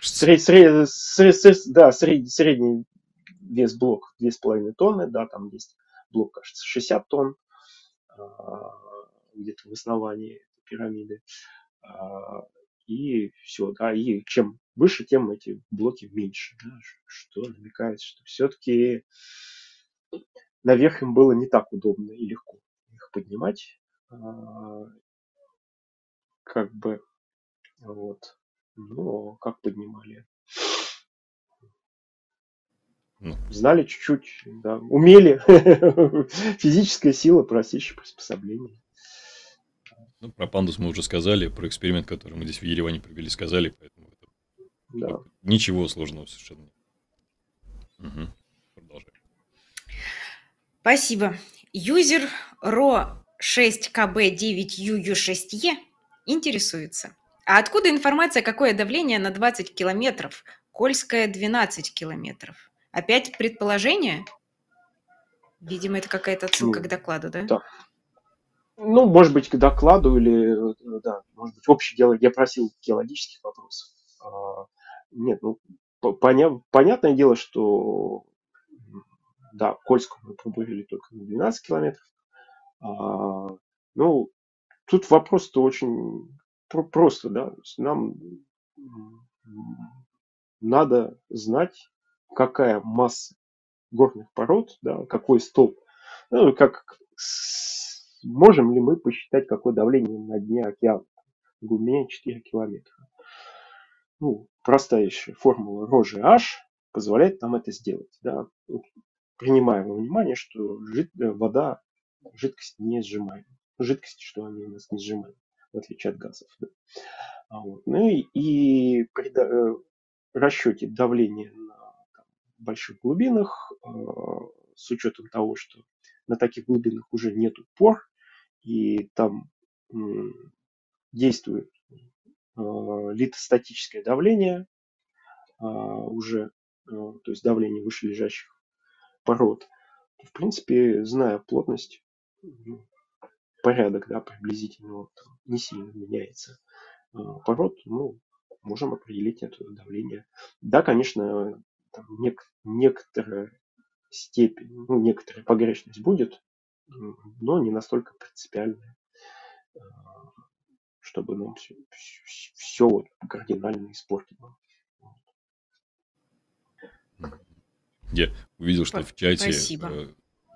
Сред, сред, сред, сред, да, средний, средний вес блок 2,5 тонны, да, там есть блок, кажется, 60 тонн а, где-то в основании пирамиды. А, и все, да, и чем выше, тем эти блоки меньше, да, что намекает, что все-таки наверх им было не так удобно и легко их поднимать, а, как бы, вот, но как поднимали. Знали чуть-чуть, да, умели. Физическая сила, простейшее приспособление. Ну, про пандус мы уже сказали, про эксперимент, который мы здесь в Ереване провели, сказали, поэтому это да. ничего сложного совершенно нет. Угу. Продолжаем. Спасибо. Юзер RO6KB9UU6E интересуется. А откуда информация, какое давление на 20 километров? Кольское 12 километров. Опять предположение? Видимо, это какая-то отсылка ну, к докладу, да? Да. Ну, может быть, к докладу или, э, да, может быть, общий геолог... Я просил геологических вопросов. А, нет, ну, поня... понятное дело, что, да, Кольскую мы пробурили только на 12 километров. А, ну, тут вопрос-то очень просто, да. Нам надо знать какая масса горных пород, да, какой столб, ну, как можем ли мы посчитать, какое давление на дне океана глубине 4 километра. Ну, простая еще формула рожи H позволяет нам это сделать. Да. Принимаем во внимание, что жид, э, вода, жидкость не сжимаем. Жидкость, что они у нас не сжимают, в отличие от газов. Да. А вот. Ну и, и при э, расчете давления больших глубинах, э, с учетом того, что на таких глубинах уже нет пор, и там действует э, литостатическое давление, э, уже, то есть давление вышележащих пород. В принципе, зная плотность, ну, порядок, да, приблизительно там, не сильно меняется пород, ну, можем определить это давление. Да, конечно, там, нек, некоторая степень, ну, некоторая погрешность будет, но не настолько принципиальная, а, чтобы нам все, все вот кардинально испортило. Я увидел, что в чате Спасибо. Э,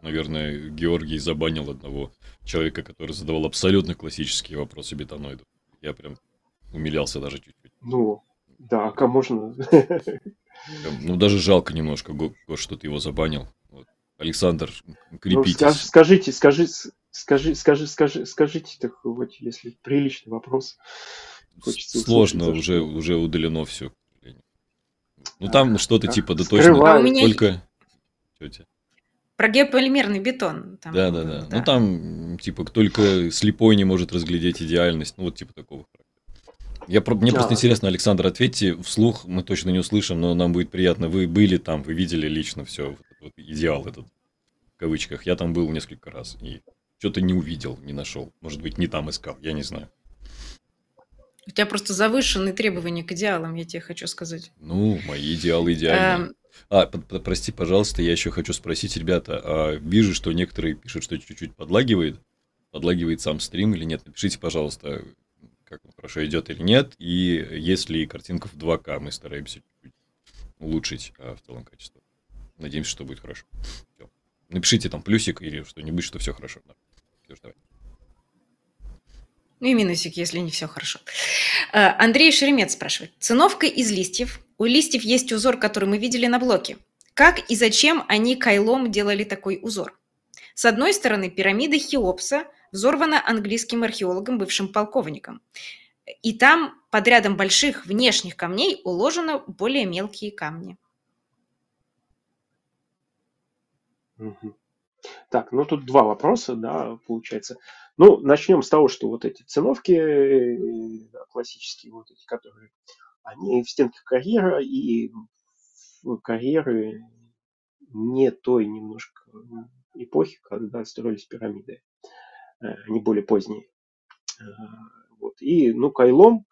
наверное, Георгий забанил одного человека, который задавал абсолютно классические вопросы бетоноидов. Я прям умилялся даже чуть-чуть. Ну, да, как можно... Ну, даже жалко немножко, что ты его забанил. Вот. Александр, крепитесь. Ну, скажите, скажи, скажи, скажи, скажи, скажите, так вот, если приличный вопрос. Сложно, уже, уже удалено все. Ну, там а, что-то типа, да точно, а меня... только... Что Про геополимерный бетон. Там, да, да, да, да. Ну, там, типа, только слепой не может разглядеть идеальность. Ну, вот типа такого. Я, мне просто интересно, Александр, ответьте вслух, мы точно не услышим, но нам будет приятно. Вы были там, вы видели лично все, вот, вот идеал этот, в кавычках. Я там был несколько раз и что-то не увидел, не нашел. Может быть, не там искал, я не знаю. У тебя просто завышенные требования к идеалам, я тебе хочу сказать. Ну, мои идеалы идеальные. Эм... А, прости, пожалуйста, я еще хочу спросить, ребята, а вижу, что некоторые пишут, что чуть-чуть подлагивает. Подлагивает сам стрим или нет? Напишите, пожалуйста, как он хорошо идет или нет. И если картинка в 2К, мы стараемся улучшить а, в целом качество. Надеемся, что будет хорошо. Все. Напишите там плюсик или что-нибудь, что все хорошо. Да. Все, давай. Ну и минусик, если не все хорошо. Э, Андрей Шеремет спрашивает. Циновка из листьев. У листьев есть узор, который мы видели на блоке. Как и зачем они кайлом делали такой узор? С одной стороны, пирамида Хеопса взорвана английским археологом, бывшим полковником. И там под рядом больших внешних камней уложено более мелкие камни. Так, ну тут два вопроса, да, получается. Ну, начнем с того, что вот эти циновки да, классические, вот эти, которые, они в стенках карьера, и карьеры не той немножко эпохи, когда строились пирамиды. Э, они более поздние. Э, вот. И, ну, кайлом,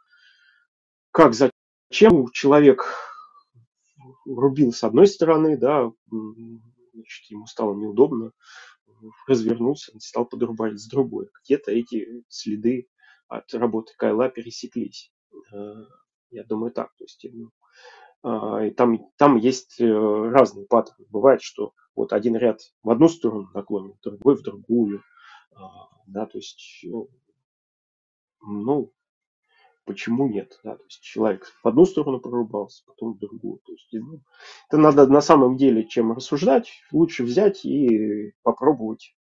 как зачем человек рубил с одной стороны, да, значит, ему стало неудобно, развернулся, стал подрубать с другой. Где-то эти следы от работы Кайла пересеклись. Э, я думаю так. То есть, ну, а, и там, там есть разные паттерны. Бывает, что вот один ряд в одну сторону наклонен, другой в другую. А, да, то есть, ну, ну, почему нет, да, то есть человек в одну сторону прорубался, потом в другую, то есть, ну, это надо на самом деле чем рассуждать, лучше взять и попробовать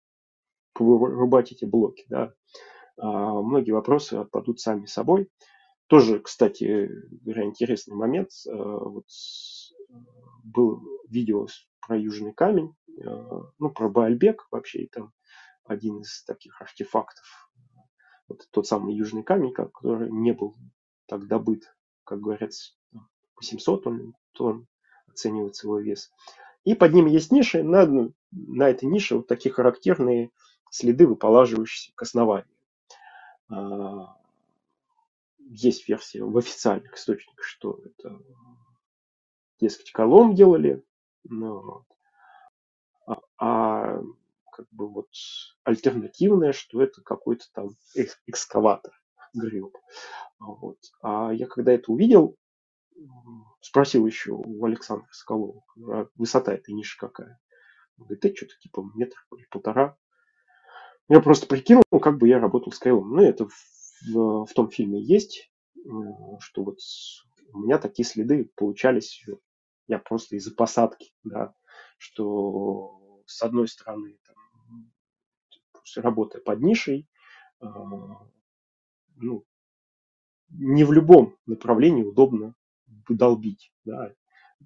вырубать эти блоки, да, а многие вопросы отпадут сами собой. Тоже, кстати, интересный момент. А, вот был видео про Южный камень, а, ну, про Баальбек вообще, и там один из таких артефактов. Вот тот самый южный камень, который не был так добыт, как говорят, 800 тонн, тонн оценивается его вес. И под ним есть ниши, на, на этой нише вот такие характерные следы, выполаживающиеся к основанию. А, есть версия в официальных источниках, что это, дескать, колом делали. Ну, а, а как бы вот альтернативное, что это какой-то там экскаватор греб. Вот. А я когда это увидел, спросил еще у Александра Соколова, а высота этой ниши какая? Он говорит, это что-то типа метр или полтора. Я просто прикинул, как бы я работал с Кайлом. Ну, это в, в, том фильме есть, что вот у меня такие следы получались, я просто из-за посадки, да, что с одной стороны работая под нишей, а, ну, не в любом направлении удобно долбить. Да.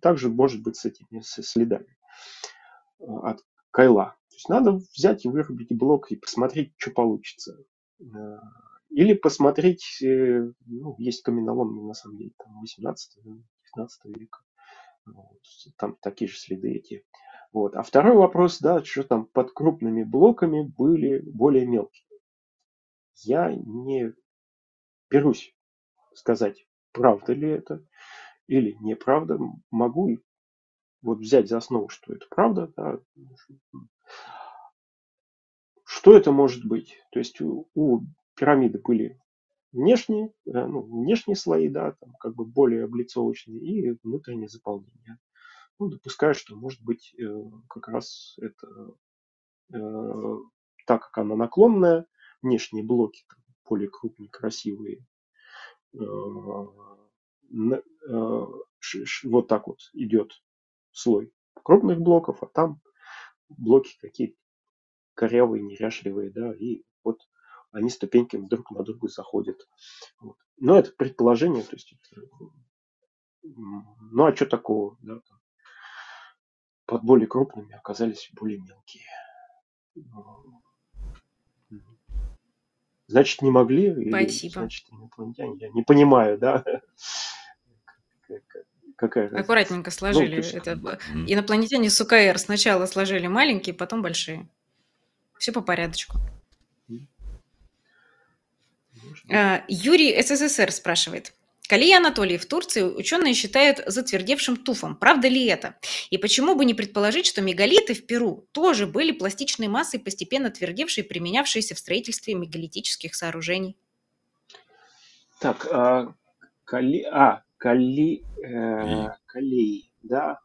Также может быть с этими следами а, от кайла. То есть надо взять и вырубить блок и посмотреть, что получится. А, или посмотреть, э, ну, есть каменоломни, на самом деле, там 18-19 века. Вот, там такие же следы эти. Вот. А второй вопрос, да, что там под крупными блоками были более мелкие. Я не берусь сказать, правда ли это или неправда. Могу вот взять за основу, что это правда. Да. Что это может быть? То есть у, у пирамиды были внешние, ну, внешние слои, да, там как бы более облицовочные и внутреннее заполнение ну, допускаю, что, может быть, э, как раз это так как она наклонная, внешние блоки более крупные, красивые, вот так вот идет слой крупных блоков, а там блоки какие-то корявые, неряшливые, да, и вот они ступеньками друг на друга заходят. Вот. Но это предположение, то есть это, ну а что такого, да, там, под более крупными оказались более мелкие. Значит, не могли? Спасибо. значит, инопланетяне? Я не понимаю, да? Какая? Аккуратненько сложили. Ну, есть... это... Инопланетяне с УКР сначала сложили маленькие, потом большие. Все по порядочку. А, Юрий СССР спрашивает. Калий Анатолий в Турции ученые считают затвердевшим туфом. Правда ли это? И почему бы не предположить, что мегалиты в Перу тоже были пластичной массой, постепенно твердевшей и применявшиеся в строительстве мегалитических сооружений? Так, а, кали, а, кали, э, калей, да,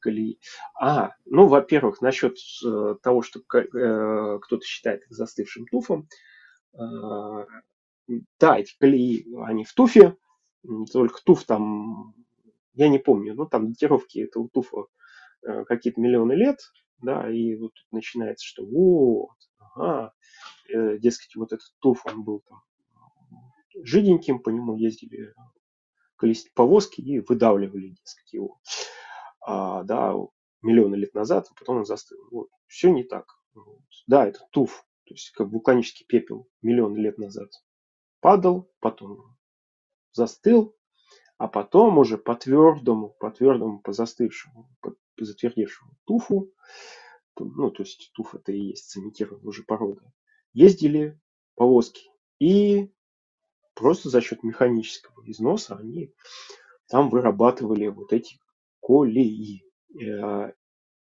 колеи. А, ну, во-первых, насчет э, того, что э, кто-то считает их застывшим туфом. Э, да, эти колеи, они в туфе, только туф там, я не помню, ну, там датировки этого туфа э, какие-то миллионы лет, да, и вот тут начинается, что вот, ага, э, дескать, вот этот туф, он был там жиденьким, по нему ездили повозки и выдавливали, дескать, его а, да, миллионы лет назад, а потом он застыл. Вот. Все не так. Вот. Да, это туф, то есть как вулканический пепел миллионы лет назад падал, потом застыл, а потом уже по твердому, по твердому, по застывшему, по затвердевшему туфу, ну, то есть туф это и есть цементированная уже порода, ездили повозки. И просто за счет механического износа они там вырабатывали вот эти колеи. Э,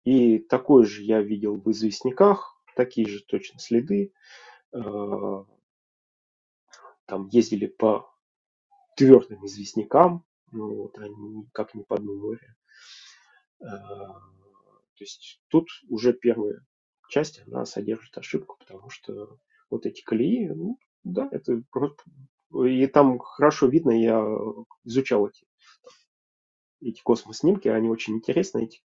и такой же я видел в известняках, такие же точно следы. Э, там ездили по твердым известнякам, ну, вот они как не по дну моря. То есть тут уже первая часть, она содержит ошибку, потому что вот эти колеи, ну, да, это просто... И там хорошо видно, я изучал эти эти космоснимки, они очень интересны. Эти,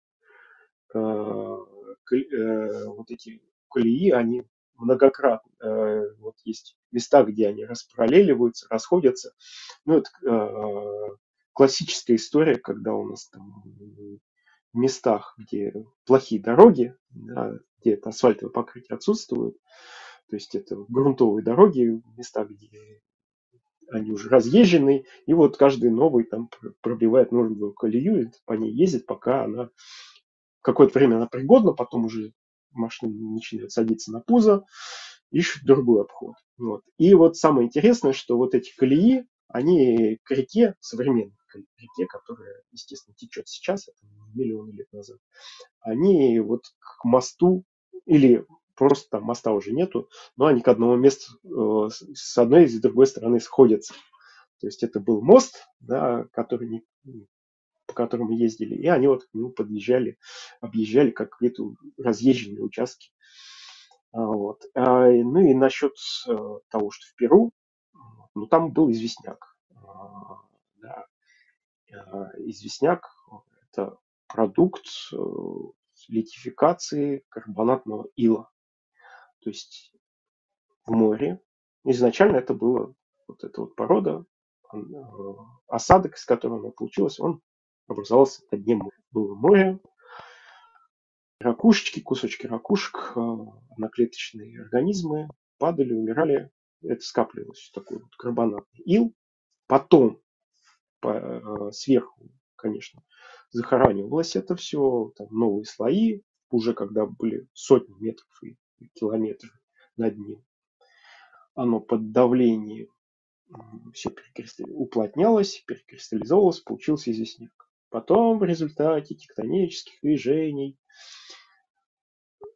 э, э, вот эти колеи, они многократно. Э, вот есть места, где они распараллеливаются, расходятся. Ну, это э, классическая история, когда у нас там в местах, где плохие дороги, да, где это асфальтовое покрытие отсутствует, то есть это грунтовые дороги, места, где они уже разъезжены, и вот каждый новый там пробивает новую колею, и по ней ездит, пока она какое-то время она пригодна, потом уже машина начинает садиться на пузо, ищут другой обход. Вот. И вот самое интересное, что вот эти колеи, они к реке, современной к реке, которая, естественно, течет сейчас, это миллионы лет назад, они вот к мосту или просто там моста уже нету, но они к одному месту э, с одной и с другой стороны сходятся. То есть это был мост, да, который по ездили, и они вот к нему подъезжали, объезжали как какие-то разъезженные участки. А, вот. А, ну и насчет э, того, что в Перу, ну там был известняк. А, да. Известняк – это продукт э, литификации карбонатного ила. То есть в море. Изначально это было вот эта вот порода, э, осадок, из которого она получилась, он образовался дне моря. Было море, ракушечки, кусочки ракушек, э, одноклеточные организмы падали, умирали. Это скапливалось такой вот карбонатный ил. Потом по, э, сверху, конечно, захоранивалось это все, там новые слои, уже когда были сотни метров и километры над ним. Оно под давлением все уплотнялось, перекристаллизовалось, получился известняк. Потом в результате тектонических движений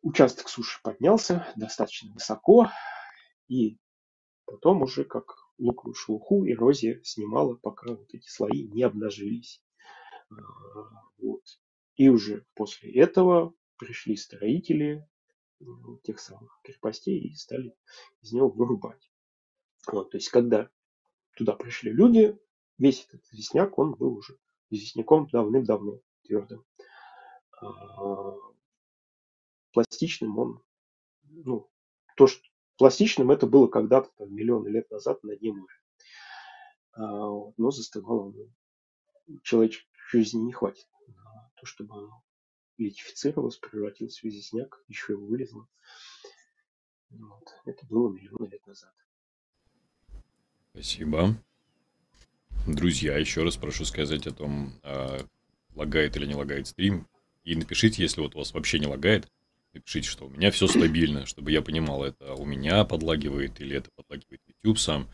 участок суши поднялся достаточно высоко, и потом уже как луковую шелуху эрозия снимала, пока вот эти слои не обнажились. А, вот. И уже после этого пришли строители, тех самых крепостей и стали из него вырубать. Вот, то есть, когда туда пришли люди, весь этот известняк, он был уже известняком давным-давно твердым. А, пластичным он, ну, то, что пластичным это было когда-то там, миллионы лет назад на дне моря. А, но застывало оно. Человеческой жизни не хватит на то, чтобы оно литифицировалось, превратилось в известняк, еще его вылезло. Вот. Это было миллионы лет назад. Спасибо. Друзья, еще раз прошу сказать о том, а, лагает или не лагает стрим. И напишите, если вот у вас вообще не лагает, напишите, что у меня все стабильно, чтобы я понимал, это у меня подлагивает или это подлагивает YouTube сам.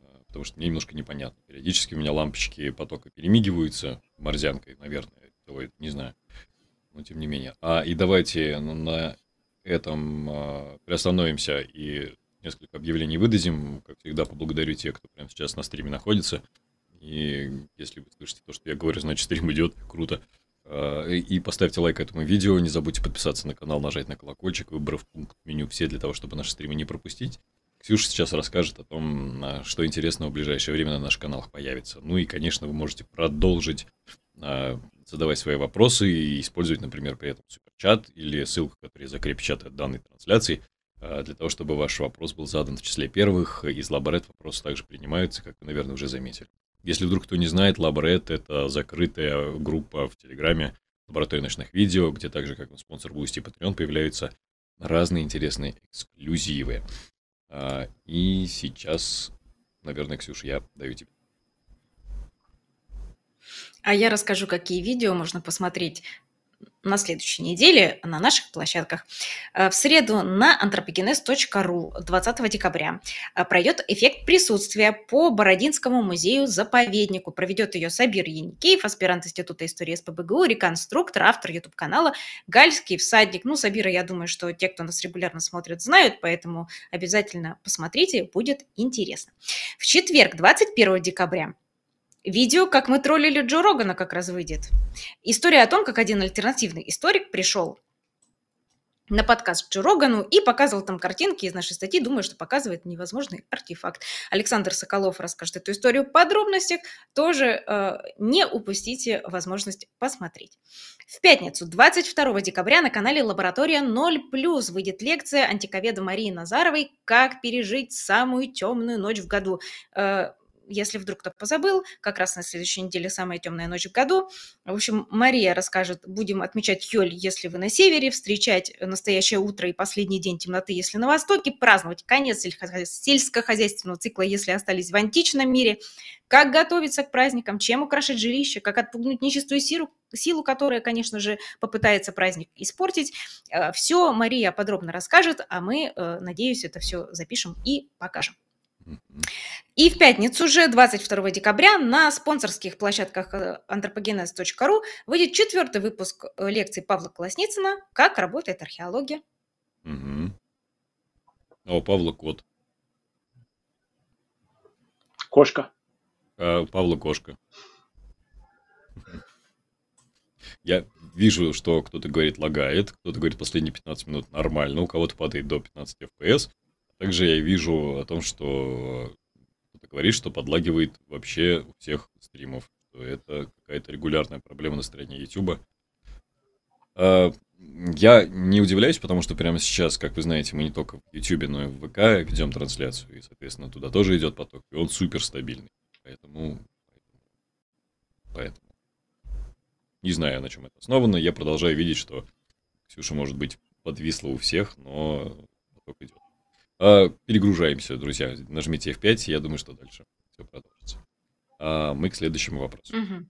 А, потому что мне немножко непонятно. Периодически у меня лампочки потока перемигиваются морзянкой, наверное. Делает, не знаю. Но тем не менее. А и давайте на этом а, приостановимся и несколько объявлений выдадим. Как всегда, поблагодарю тех, кто прямо сейчас на стриме находится. И если вы слышите то, что я говорю, значит, стрим идет. Круто. А, и поставьте лайк этому видео. Не забудьте подписаться на канал, нажать на колокольчик, выбрав пункт меню «Все» для того, чтобы наши стримы не пропустить. Ксюша сейчас расскажет о том, а, что интересного в ближайшее время на наших каналах появится. Ну и, конечно, вы можете продолжить задавать свои вопросы и использовать, например, при этом суперчат или ссылку, которая закрепит чат от данной трансляции, а, для того, чтобы ваш вопрос был задан в числе первых. Из Лаборет вопросы также принимаются, как вы, наверное, уже заметили. Если вдруг кто не знает, Лаборет – это закрытая группа в Телеграме лаборатории ночных видео, где также, как спонсор Boosty и Patreon, появляются разные интересные эксклюзивы. А, и сейчас, наверное, Ксюша, я даю тебе. А я расскажу, какие видео можно посмотреть на следующей неделе на наших площадках. Э, в среду на anthropogenes.ru 20 декабря э, пройдет эффект присутствия по Бородинскому музею-заповеднику. Проведет ее Сабир Яникеев, аспирант Института истории СПБГУ, реконструктор, автор YouTube-канала «Гальский всадник». Ну, Сабира, я думаю, что те, кто нас регулярно смотрит, знают, поэтому обязательно посмотрите, будет интересно. В четверг, 21 декабря, Видео, как мы троллили Джо Рогана, как раз выйдет. История о том, как один альтернативный историк пришел на подкаст Джо Рогану и показывал там картинки из нашей статьи, думаю, что показывает невозможный артефакт. Александр Соколов расскажет эту историю в подробностях, тоже э, не упустите возможность посмотреть. В пятницу, 22 декабря, на канале «Лаборатория 0+,» выйдет лекция антиковеда Марии Назаровой «Как пережить самую темную ночь в году». Э, если вдруг кто позабыл, как раз на следующей неделе самая темная ночь в году. В общем, Мария расскажет, будем отмечать Йоль, если вы на севере, встречать настоящее утро и последний день темноты, если на востоке, праздновать конец сельскохозяйственного цикла, если остались в античном мире, как готовиться к праздникам, чем украшать жилище, как отпугнуть нечистую силу, силу, которая, конечно же, попытается праздник испортить. Э, все Мария подробно расскажет, а мы, э, надеюсь, это все запишем и покажем. И в пятницу уже, 22 декабря, на спонсорских площадках anthropogenes.ru э, выйдет четвертый выпуск э, лекции Павла Колосницына «Как работает археология». Угу. А у Павла кот. Кошка. А у Павла кошка. Я вижу, что кто-то говорит лагает, кто-то говорит последние 15 минут нормально, у кого-то падает до 15 FPS. Также я вижу о том, что кто-то говорит, что подлагивает вообще у всех стримов, это какая-то регулярная проблема на стороне YouTube. А, я не удивляюсь, потому что прямо сейчас, как вы знаете, мы не только в YouTube, но и в ВК ведем трансляцию, и, соответственно, туда тоже идет поток, и он супер стабильный. Поэтому, поэтому, не знаю, на чем это основано. Я продолжаю видеть, что Ксюша, может быть, подвисла у всех, но поток идет. А, перегружаемся, друзья. Нажмите F5, я думаю, что дальше все продолжится. А мы к следующему вопросу. Угу.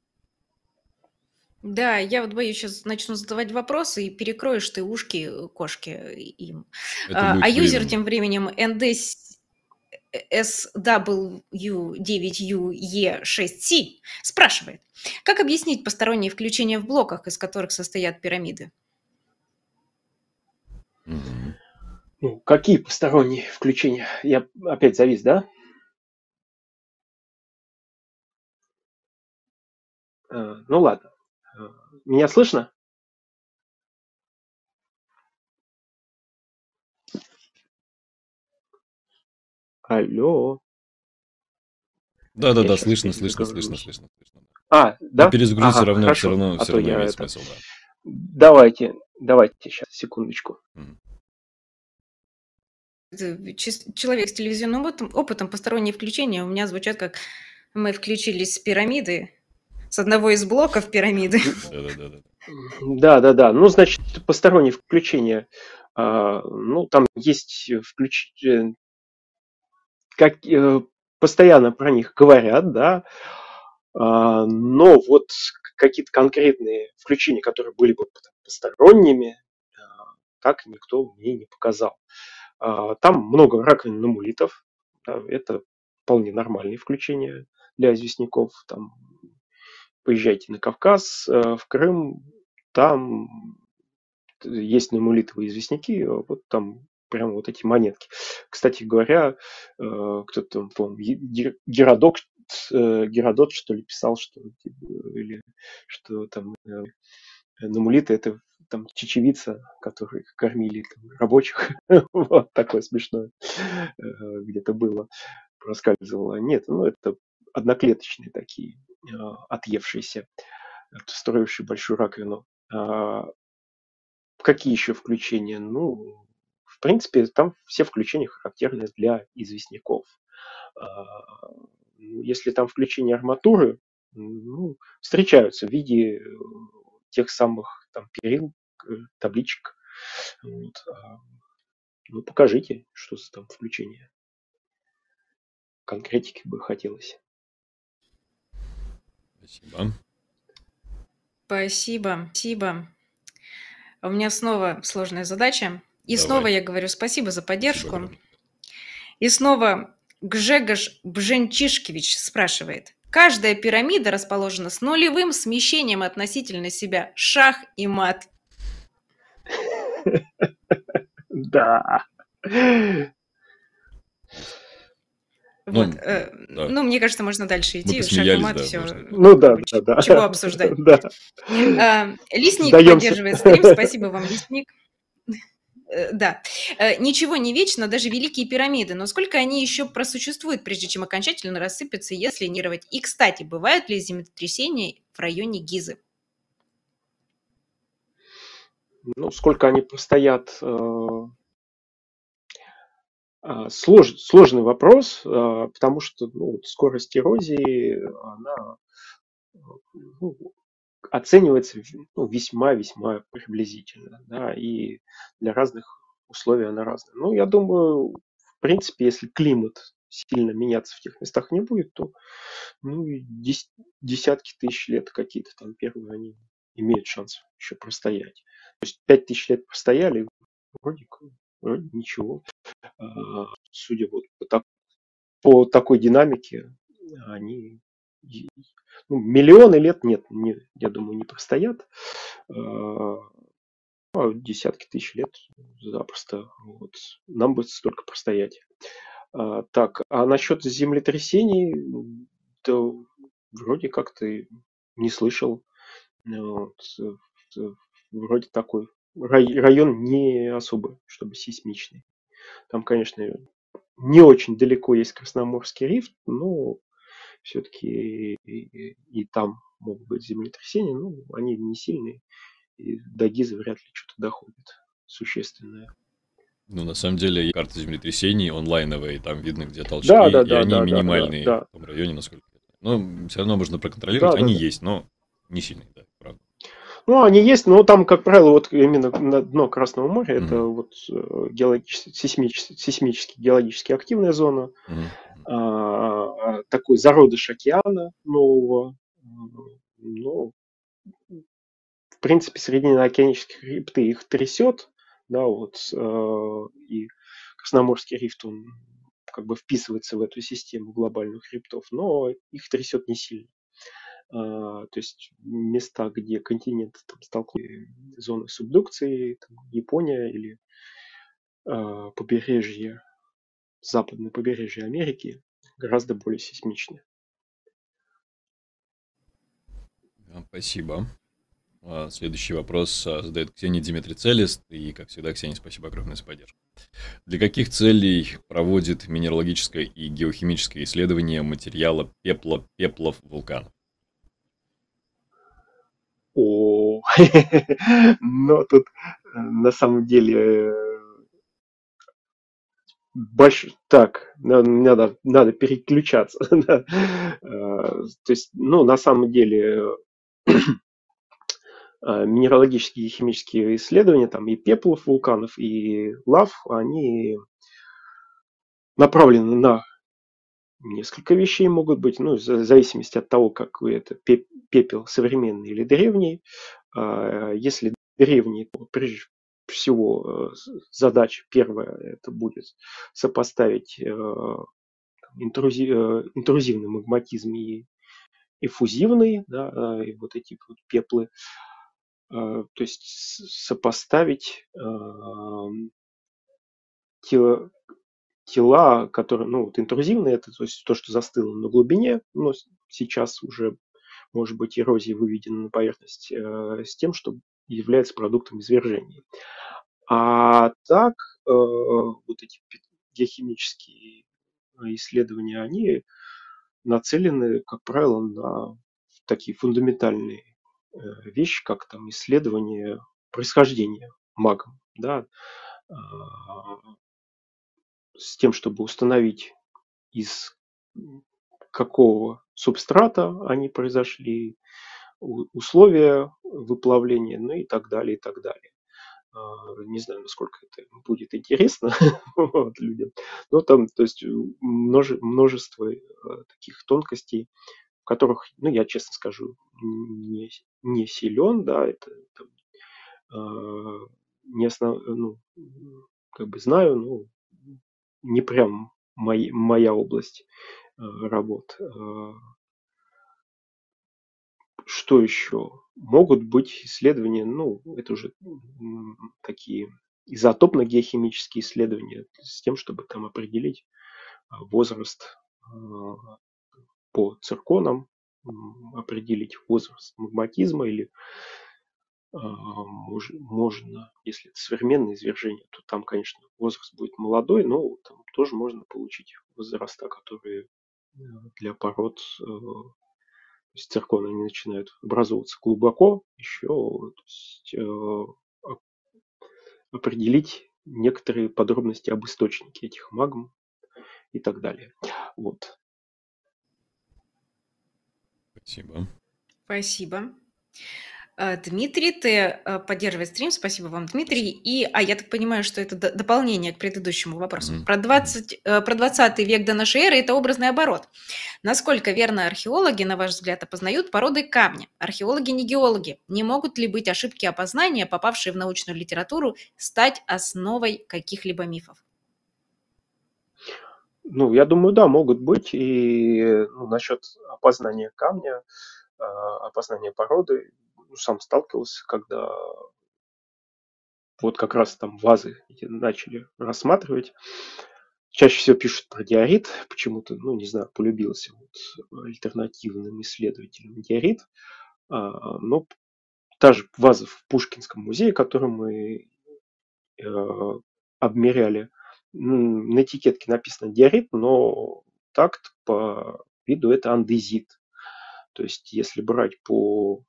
Да, я вот боюсь, сейчас начну задавать вопросы и перекроешь ты ушки э, кошки им. А, а юзер тем временем ND SW9UE6C спрашивает, как объяснить посторонние включения в блоках, из которых состоят пирамиды? Угу. Ну, какие посторонние включения? Я опять завис, да? Э, ну ладно. Э, меня слышно? Алло. Да, да, я да, слышно, слышно, слышно, слышно, слышно. А, да? Но перезагрузить ага, все равно, хорошо. все равно, а все равно имеет это... смысл, да. Давайте, давайте, сейчас, секундочку. Угу. Человек с телевизионным опытом, опытом посторонние включения у меня звучат как мы включились с пирамиды, с одного из блоков пирамиды. Да, да, да. Ну, значит, посторонние включения. А, ну, там есть включ... Э, как э, постоянно про них говорят, да. А, но вот какие-то конкретные включения, которые были бы посторонними, а, так никто мне не показал. Там много раковин намулитов. Это вполне нормальные включения для известняков. Там поезжайте на Кавказ, э, в Крым, там есть намулитовые известняки, а вот там прям вот эти монетки. Кстати говоря, э, кто-то там, по Геродот, э, Геродот, что ли, писал, что, или, что там намулиты это там чечевица, которые кормили там, рабочих. вот такое смешное где-то было, проскальзывало. Нет, ну это одноклеточные такие, а, отъевшиеся, строившие большую раковину. А, какие еще включения? Ну, в принципе, там все включения характерны для известняков. А, если там включения арматуры, ну, встречаются в виде э, тех самых там перил, табличек. Вот. Ну, покажите, что за там включение. Конкретики бы хотелось. Спасибо. Спасибо, спасибо. У меня снова сложная задача. И Давай. снова я говорю спасибо за поддержку. Спасибо. И снова Гжегош Бженчишкевич спрашивает. Каждая пирамида расположена с нулевым смещением относительно себя. Шах и мат. Да. Ну, вот, э, да. ну, мне кажется, можно дальше идти. Шахмат, да, все. Можно. Ну да, да, да. Чего обсуждать? Да. А, лесник Сдаемся. поддерживает стрим. Спасибо вам, Лесник. Э, да. Э, ничего не вечно, даже великие пирамиды. Но сколько они еще просуществуют, прежде чем окончательно рассыпятся, если нервать? И, кстати, бывают ли землетрясения в районе Гизы? Ну, сколько они простоят э, слож, сложный вопрос, потому что ну, скорость эрозии, она ну, оценивается ну, весьма-весьма приблизительно, да, и для разных условий она разная. Ну, я думаю, в принципе, если климат сильно меняться в тех местах не будет, то ну, дес, десятки тысяч лет какие-то там первые они имеют шанс еще простоять. То есть пять тысяч лет простояли, вроде, вроде ничего. А, судя вот по, так, по такой динамике, они ну, миллионы лет нет, не, я думаю, не простоят. А, а десятки тысяч лет запросто. Вот. Нам будет столько простоять. А, так, а насчет землетрясений, то вроде как-то не слышал. Вот. Вроде такой район не особо, чтобы сейсмичный. Там, конечно, не очень далеко есть Красноморский рифт, но все-таки и, и там могут быть землетрясения, но они не сильные, и до Гизы вряд ли что-то доходит существенное. Ну, на самом деле, карты землетрясений онлайновые, там видно, где толчки, да, да, и да, они да, минимальные да, да. в том районе, насколько Но все равно можно проконтролировать, да, они да, есть, но не сильные, да, правда. Ну, они есть, но там, как правило, вот именно на дно Красного моря mm-hmm. это вот э, геологически, сейсмически, сейсмически геологически активная зона, mm-hmm. А, такой зародыш океана нового. Ну, в принципе, среднеокеанические хребты их трясет, да, вот, э, и Красноморский рифт, он как бы вписывается в эту систему глобальных хребтов, но их трясет не сильно. А, то есть места, где континенты там, столкнулись зоны субдукции, там, Япония или а, побережье, западное побережье Америки гораздо более сейсмичны. Спасибо. А, следующий вопрос задает Ксения Димитри Целест. И, как всегда, Ксения, спасибо огромное за поддержку. Для каких целей проводит минералогическое и геохимическое исследование материала пепла пеплов вулканов? О, но тут э, на самом деле больш... так, надо, надо переключаться. Э, То есть, ну, на самом деле, э, минералогические и химические исследования, там и пеплов вулканов, и лав, они направлены на несколько вещей могут быть, ну, в зависимости от того, какой это пепел современный или древний. А, Если древний, то всего э, задача первая это будет сопоставить э, интрузи- э, интрузивный магматизм и эффузивный, да, и вот эти вот пеплы, то есть сопоставить эм, те тела, которые, ну, вот интрузивные, это то есть то, что застыло на глубине, но сейчас уже, может быть, эрозия выведена на поверхность с тем, что является продуктом извержений. А так, э, вот эти геохимические исследования, они нацелены, как правило, на такие фундаментальные э, вещи, как там исследование происхождения магм, да, а, с тем, чтобы установить из какого субстрата они произошли, условия выплавления, ну и так далее, и так далее. А, Не знаю, насколько это будет интересно вот, людям, но там, то есть, множе- множество э, таких тонкостей, в которых, ну, я честно скажу, не, не силен, да, это там, а, не основ, ну, как бы знаю, ну, не прям мои- моя область э, работ. Что еще? Могут быть исследования, ну, это уже такие изотопно-геохимические исследования с тем, чтобы там определить а, возраст а, по цирконам, определить возраст магматизма или а, мож- можно, если это современное извержение, то там, конечно, возраст будет молодой, но там тоже можно получить возраста, которые э, для пород э, то есть цирконы они начинают образовываться глубоко, еще то есть, э, оп- определить некоторые подробности об источнике этих магм и так далее. Вот. Спасибо. Спасибо. Э, Дмитрий, ты э, поддерживаешь стрим. Спасибо вам, Дмитрий. И, а я так понимаю, что это д- дополнение к предыдущему вопросу. Про 20, э, про 20 век до нашей эры это образный оборот. Насколько верно археологи, на ваш взгляд, опознают породы камня? Археологи не геологи. Не могут ли быть ошибки опознания, попавшие в научную литературу, стать основой каких-либо мифов? Ну, я думаю, да, могут быть. И ну, насчет опознания камня, опознания породы, сам сталкивался, когда вот как раз там вазы начали рассматривать. Чаще всего пишут про диорит, почему-то, ну, не знаю, полюбился вот альтернативным исследователям диорит. А, Но та же ваза в Пушкинском музее, которую мы э, обмеряли, на этикетке написано диорит, но так по виду это андезит. То есть, если брать по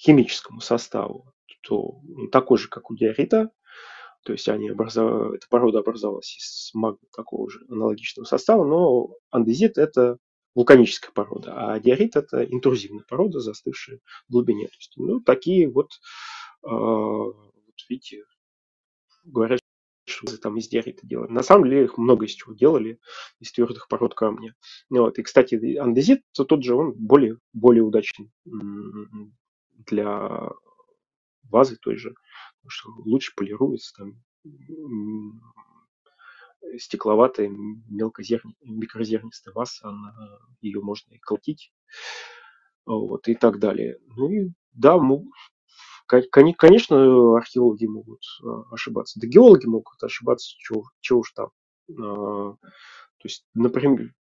химическому составу, то такой же, как у диорита, то есть они образов... эта порода образовалась из магмы такого же аналогичного состава, но андезит это вулканическая порода, а диорит это интрузивная порода, застывшая в глубине. То есть, ну, такие вот, э, вот видите, говорят, что там из диорита делали. На самом деле их много из чего делали, из твердых пород камня. Вот. И, кстати, андезит, то тот же, он более, более удачный для вазы той же, потому что лучше полируется там м, стекловатая мелкозерни, микрозернистая масса, она, ее можно и колотить, вот, и так далее. Ну и да, кони- конечно, археологи могут а, ошибаться, да геологи могут ошибаться, чего, чего уж там. А, То есть, например,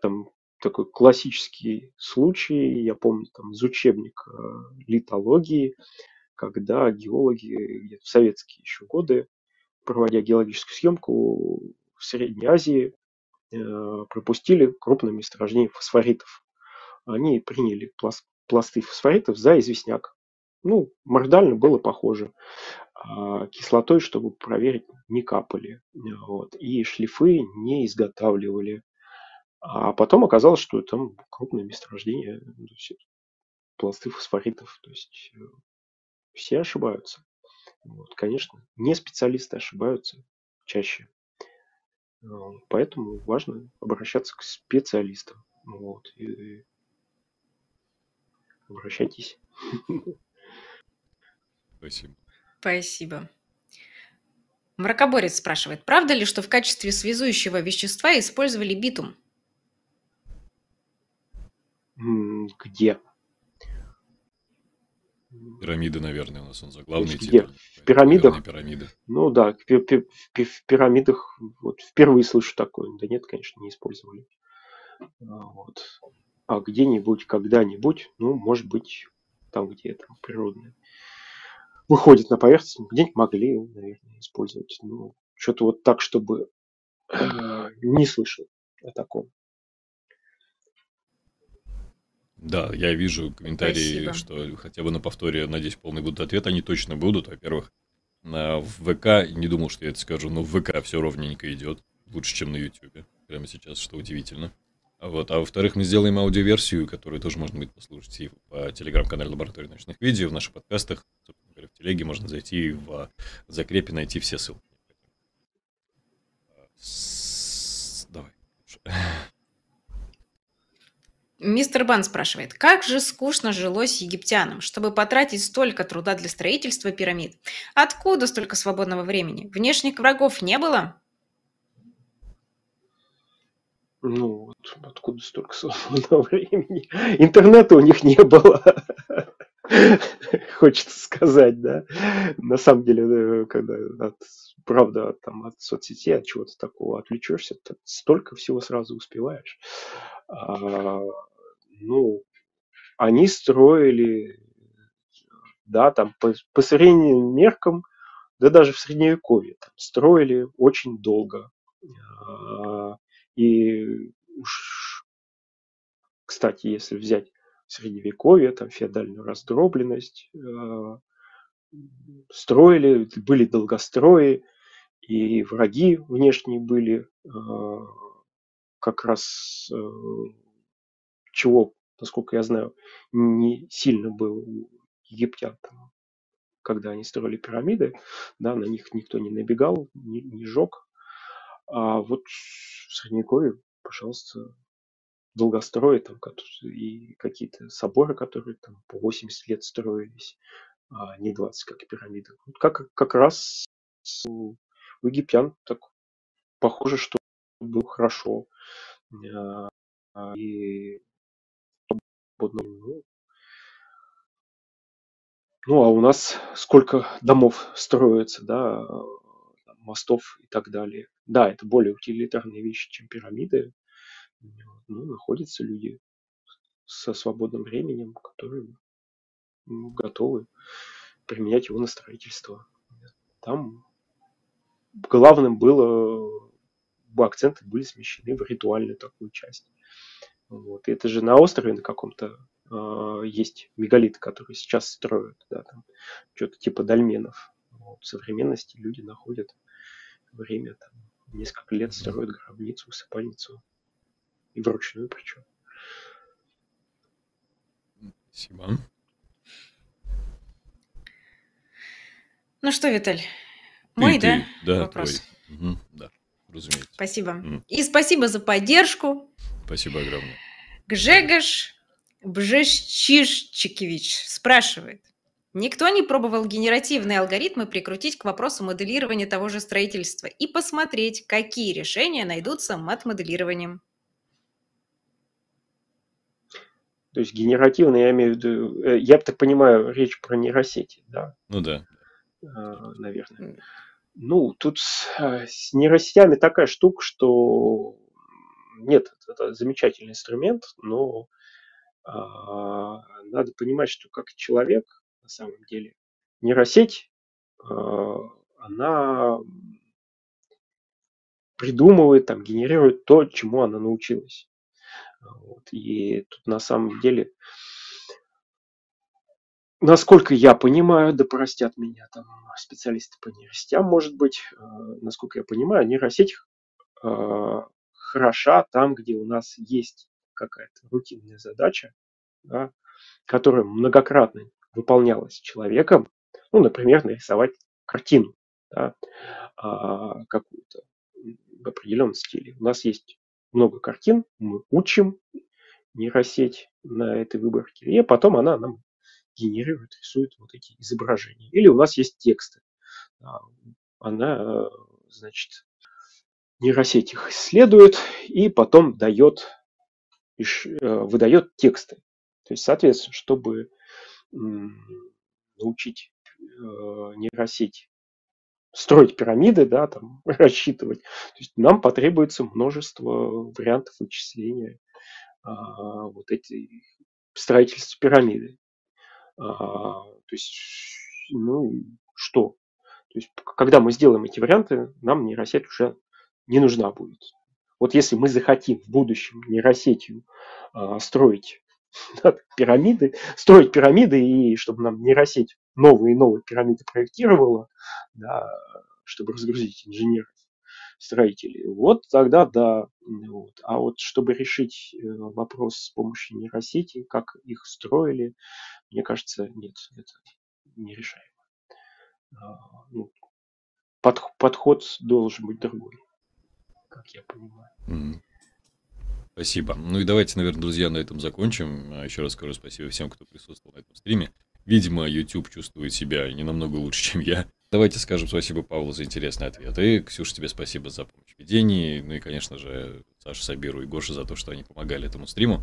там такой классический случай, я помню там из учебника литологии, когда геологи в советские еще годы проводя геологическую съемку в Средней Азии, э, пропустили крупное месторождение фосфоритов. Они приняли пласты фосфоритов за известняк. Ну, мордально было похоже. А кислотой, чтобы проверить, не капали. Вот. И шлифы не изготавливали. А потом оказалось, что там крупное месторождение, пласты фосфоритов. То есть э, все ошибаются. Вот, конечно, не специалисты ошибаются чаще. Поэтому важно обращаться к специалистам. Вот, и обращайтесь. Спасибо. Спасибо. Мракоборец спрашивает, правда ли, что в качестве связующего вещества использовали битум? Где? Пирамиды, наверное, у нас он заглавный Где? титул. В пирамидах? Пирамиды. Ну да, в, пи- в в пирамидах вот впервые слышу такое. Да нет, конечно, не использовали. А, Вот. А где-нибудь, когда-нибудь, ну, может быть, там, где это природное, выходит на поверхность, где-нибудь могли, наверное, использовать. Ну, что-то вот так, чтобы э, не слышал о таком. Да, я вижу комментарии, Спасибо. что хотя бы на повторе, надеюсь, полный будут ответ. Они точно будут. Во-первых, на в ВК, не думал, что я это скажу, но в ВК все ровненько идет. Лучше, чем на Ютубе. Прямо сейчас, что удивительно. А Вот. А во-вторых, мы сделаем аудиоверсию, которую тоже можно будет послушать и по телеграм-канале Лаборатории научных видео, в наших подкастах, собственно говоря, в телеге можно зайти и в закрепе найти все ссылки. С- Давай. Мистер Бан спрашивает, как же скучно жилось египтянам, чтобы потратить столько труда для строительства пирамид? Откуда столько свободного времени? Внешних врагов не было? Ну, вот откуда столько свободного времени? Интернета у них не было. Хочется сказать, да. На самом деле, э, когда от, правда, там, от соцсетей, от чего-то такого отвлечешься, то столько всего сразу успеваешь. А, ну, они строили, да, там, по, по современным меркам, да даже в Средневековье, там, строили очень долго. А, и уж, кстати, если взять Средневековье, там, феодальную раздробленность, э, строили, были долгострои, и враги внешние были, э, как раз э, чего, насколько я знаю, не сильно было у египтян, когда они строили пирамиды, да, на них никто не набегал, не, не жег. А вот в Средневековье, пожалуйста, долгострои там и какие-то соборы, которые там по 80 лет строились, а не 20, как пирамиды. Как, как раз у египтян так похоже, что было хорошо. А, И ну, ну, а у нас сколько домов строится, да, мостов и так далее. Да, это более утилитарные вещи, чем пирамиды. Ну, находятся люди со свободным временем, которые ну, готовы применять его на строительство. Там главным было, бы акценты были смещены в ритуальную такую часть. Вот. И это же на острове на каком-то э, есть мегалиты, которые сейчас строят, да, там что-то типа дольменов. Вот. В современности люди находят время, там, несколько лет строят гробницу, усыпальницу. И вручную причем. Спасибо. Ну что, Виталь, Ты- мой, ты- да, да, вопрос? твой. Мгм, да, разумеется. Спасибо. Мгм. И спасибо за поддержку. Спасибо огромное. Гжегош Бжещишчикевич спрашивает. Никто не пробовал генеративные алгоритмы прикрутить к вопросу моделирования того же строительства и посмотреть, какие решения найдутся мат-моделированием. То есть генеративно, я имею в виду, э, я так понимаю, речь про нейросети, да, Ну да. э, наверное. Ну, тут э, с нейросетями такая штука, что нет, это замечательный инструмент, но а, надо понимать, что как человек, на самом деле, нейросеть, а, она придумывает, там, генерирует то, чему она научилась. Вот. И тут на самом деле, насколько я понимаю, да простят меня там специалисты по нейросетям, может быть, э, насколько я понимаю, нейросеть э, хороша там, где у нас есть какая-то рутинная задача, да, которая многократно выполнялась человеком, ну, например, нарисовать картину да, а, какую-то в определенном стиле. У нас есть много картин, мы учим нейросеть на этой выборке, и потом она нам генерирует, рисует вот эти изображения. Или у нас есть тексты. Она, значит, нейросеть их исследует и потом дает, э, выдает тексты. То есть, соответственно, чтобы научить э, нейросеть строить пирамиды, да, там, рассчитывать. То есть нам потребуется множество вариантов вычисления а, вот эти строительства пирамиды. А, то есть, ну, что? То есть, когда мы сделаем эти варианты, нам нейросеть уже не нужна будет. Вот если мы захотим в будущем нейросетью а, строить пирамиды, строить пирамиды, и чтобы нам нейросеть новые и новые пирамиды проектировала, да, чтобы разгрузить инженеров, строителей, вот тогда да. Вот. А вот чтобы решить э, вопрос с помощью нейросети, как их строили, мне кажется, нет, это нерешаемо. А, ну, под, подход должен быть другой, как я понимаю. Спасибо. Ну и давайте, наверное, друзья, на этом закончим. А еще раз скажу спасибо всем, кто присутствовал на этом стриме. Видимо, YouTube чувствует себя не намного лучше, чем я. Давайте скажем спасибо Павлу за интересный ответ. И, Ксюша, тебе спасибо за помощь в ведении. Ну и, конечно же, Саше Сабиру и Гоше за то, что они помогали этому стриму.